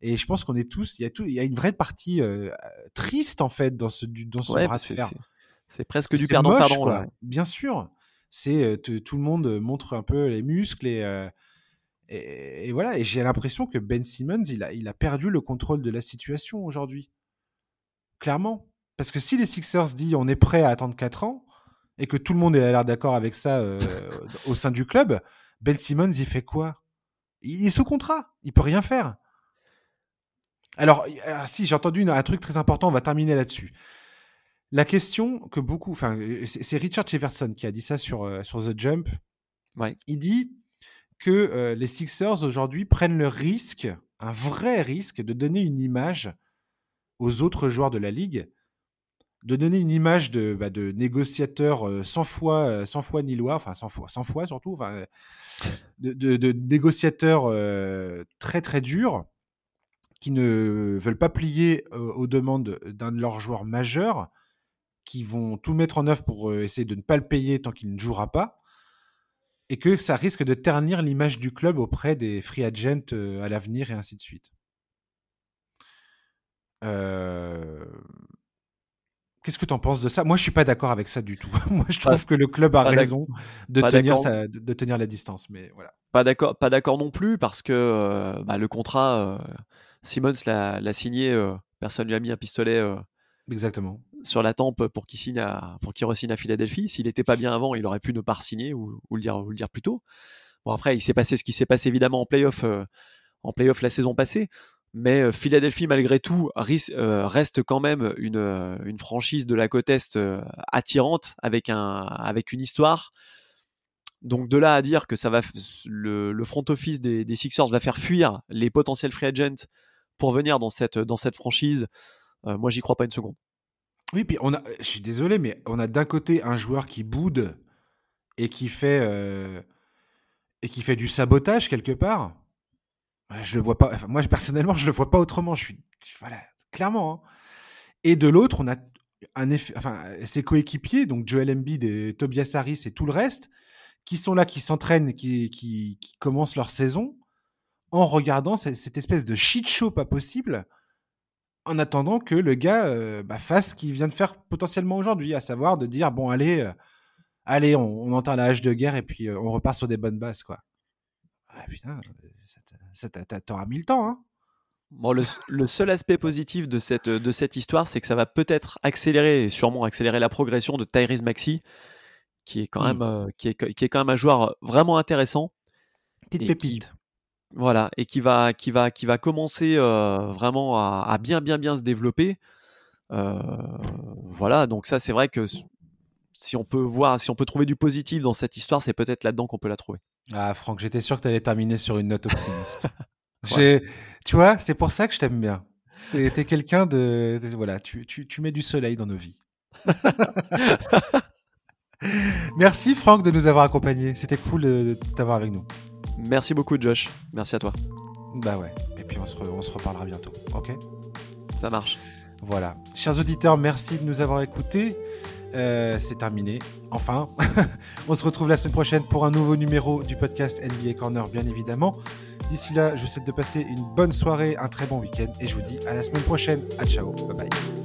S1: Et je pense qu'on est tous, il y a tout, il y a une vraie partie euh, triste en fait dans ce dans ce bras de fer.
S2: C'est presque du perdant pardon là.
S1: Bien sûr, c'est euh, tout le monde montre un peu les muscles euh, et et, voilà. Et j'ai l'impression que Ben Simmons, il a il a perdu le contrôle de la situation aujourd'hui. Clairement. Parce que si les Sixers disent on est prêt à attendre 4 ans, et que tout le monde est à l'air d'accord avec ça euh, au sein du club, Ben Simmons, il fait quoi? Il est sous contrat, il peut rien faire. Alors, ah, si, j'ai entendu un truc très important, on va terminer là-dessus. La question que beaucoup, enfin, c'est Richard Jefferson qui a dit ça sur, euh, sur The Jump. Il dit que euh, les Sixers aujourd'hui prennent le risque, un vrai risque, de donner une image aux autres joueurs de la ligue de donner une image de, bah, négociateur sans foi, sans foi ni loi, enfin sans foi, sans surtout, enfin, de, de, négociateurs très très durs qui ne veulent pas plier aux demandes d'un de leurs joueurs majeurs, qui vont tout mettre en œuvre pour essayer de ne pas le payer tant qu'il ne jouera pas, et que ça risque de ternir l'image du club auprès des free agents à l'avenir et ainsi de suite. Euh, qu'est-ce que tu en penses de ça? Moi, je suis pas d'accord avec ça du tout. Moi, je trouve que le club a raison de tenir, de, tenir la distance, mais voilà.
S2: Pas d'accord, pas d'accord non plus parce que euh, bah, le contrat, euh, Simmons l'a signé, personne lui a mis un pistolet.
S1: Exactement.
S2: Sur la tempe pour qu'il signe à, pour qu'il re-signe à Philadelphie. S'il n'était pas bien avant, il aurait pu ne pas signer ou, ou, le dire, ou le dire plus tôt. Bon après, il s'est passé ce qui s'est passé évidemment en playoff, en playoff la saison passée mais Philadelphie malgré tout reste quand même une, une, franchise de la côte est attirante avec un avec une histoire. Donc de là à dire que ça va le, le front office des, Sixers va faire fuir les potentiels free agents pour venir dans cette dans cette franchise, moi j'y crois pas une seconde.
S1: Oui, puis on a, je suis désolé, mais on a d'un côté un joueur qui boude et qui fait et qui fait du sabotage quelque part je le vois pas. moi, personnellement, je le vois pas autrement. Je suis, voilà, clairement. Hein. Et de l'autre, on a un effet, enfin, ses coéquipiers, donc Joel Embiid et Tobias Harris et tout le reste, qui sont là, qui s'entraînent, qui, qui, qui, commencent leur saison en regardant cette, espèce de shit show pas possible, en attendant que le gars euh, bah, fasse ce qu'il vient de faire potentiellement aujourd'hui, à savoir de dire bon, allez, euh, allez, on, on entend la hache de guerre et puis euh, on repart sur des bonnes bases, quoi. Ah, putain, t'auras mis le temps. Hein
S2: Bon, le, seul aspect positif de cette, de cette histoire, c'est que ça va peut-être accélérer, et sûrement accélérer la progression de Tyrese Maxi, qui est quand, mmh. même, euh, qui est, qui est quand même un joueur vraiment intéressant.
S1: Petite pépite.
S2: voilà, et qui va, qui va, qui va commencer euh, vraiment à, bien, bien, bien se développer. Euh, voilà, donc ça, c'est vrai que si on peut voir, si on peut trouver du positif dans cette histoire, c'est peut-être là-dedans qu'on peut la trouver.
S1: Ah, Franck, j'étais sûr que tu allais terminer sur une note optimiste. Tu vois, c'est pour ça que je t'aime bien. Tu es, quelqu'un de, Voilà, tu, tu, tu mets du soleil dans nos vies. Merci Franck de nous avoir accompagnés. C'était cool de t'avoir avec nous.
S2: Merci beaucoup Josh. Merci à toi.
S1: Bah ouais. Et puis on se, on se reparlera bientôt. Ok?
S2: Ça marche.
S1: Voilà. Chers auditeurs, merci de nous avoir écoutés. Euh, c'est terminé. Enfin, on se retrouve la semaine prochaine pour un nouveau numéro du podcast NBA Corner, bien évidemment. D'ici là, je vous souhaite de passer une bonne soirée, un très bon week-end et je vous dis à la semaine prochaine. À ciao. Bye bye.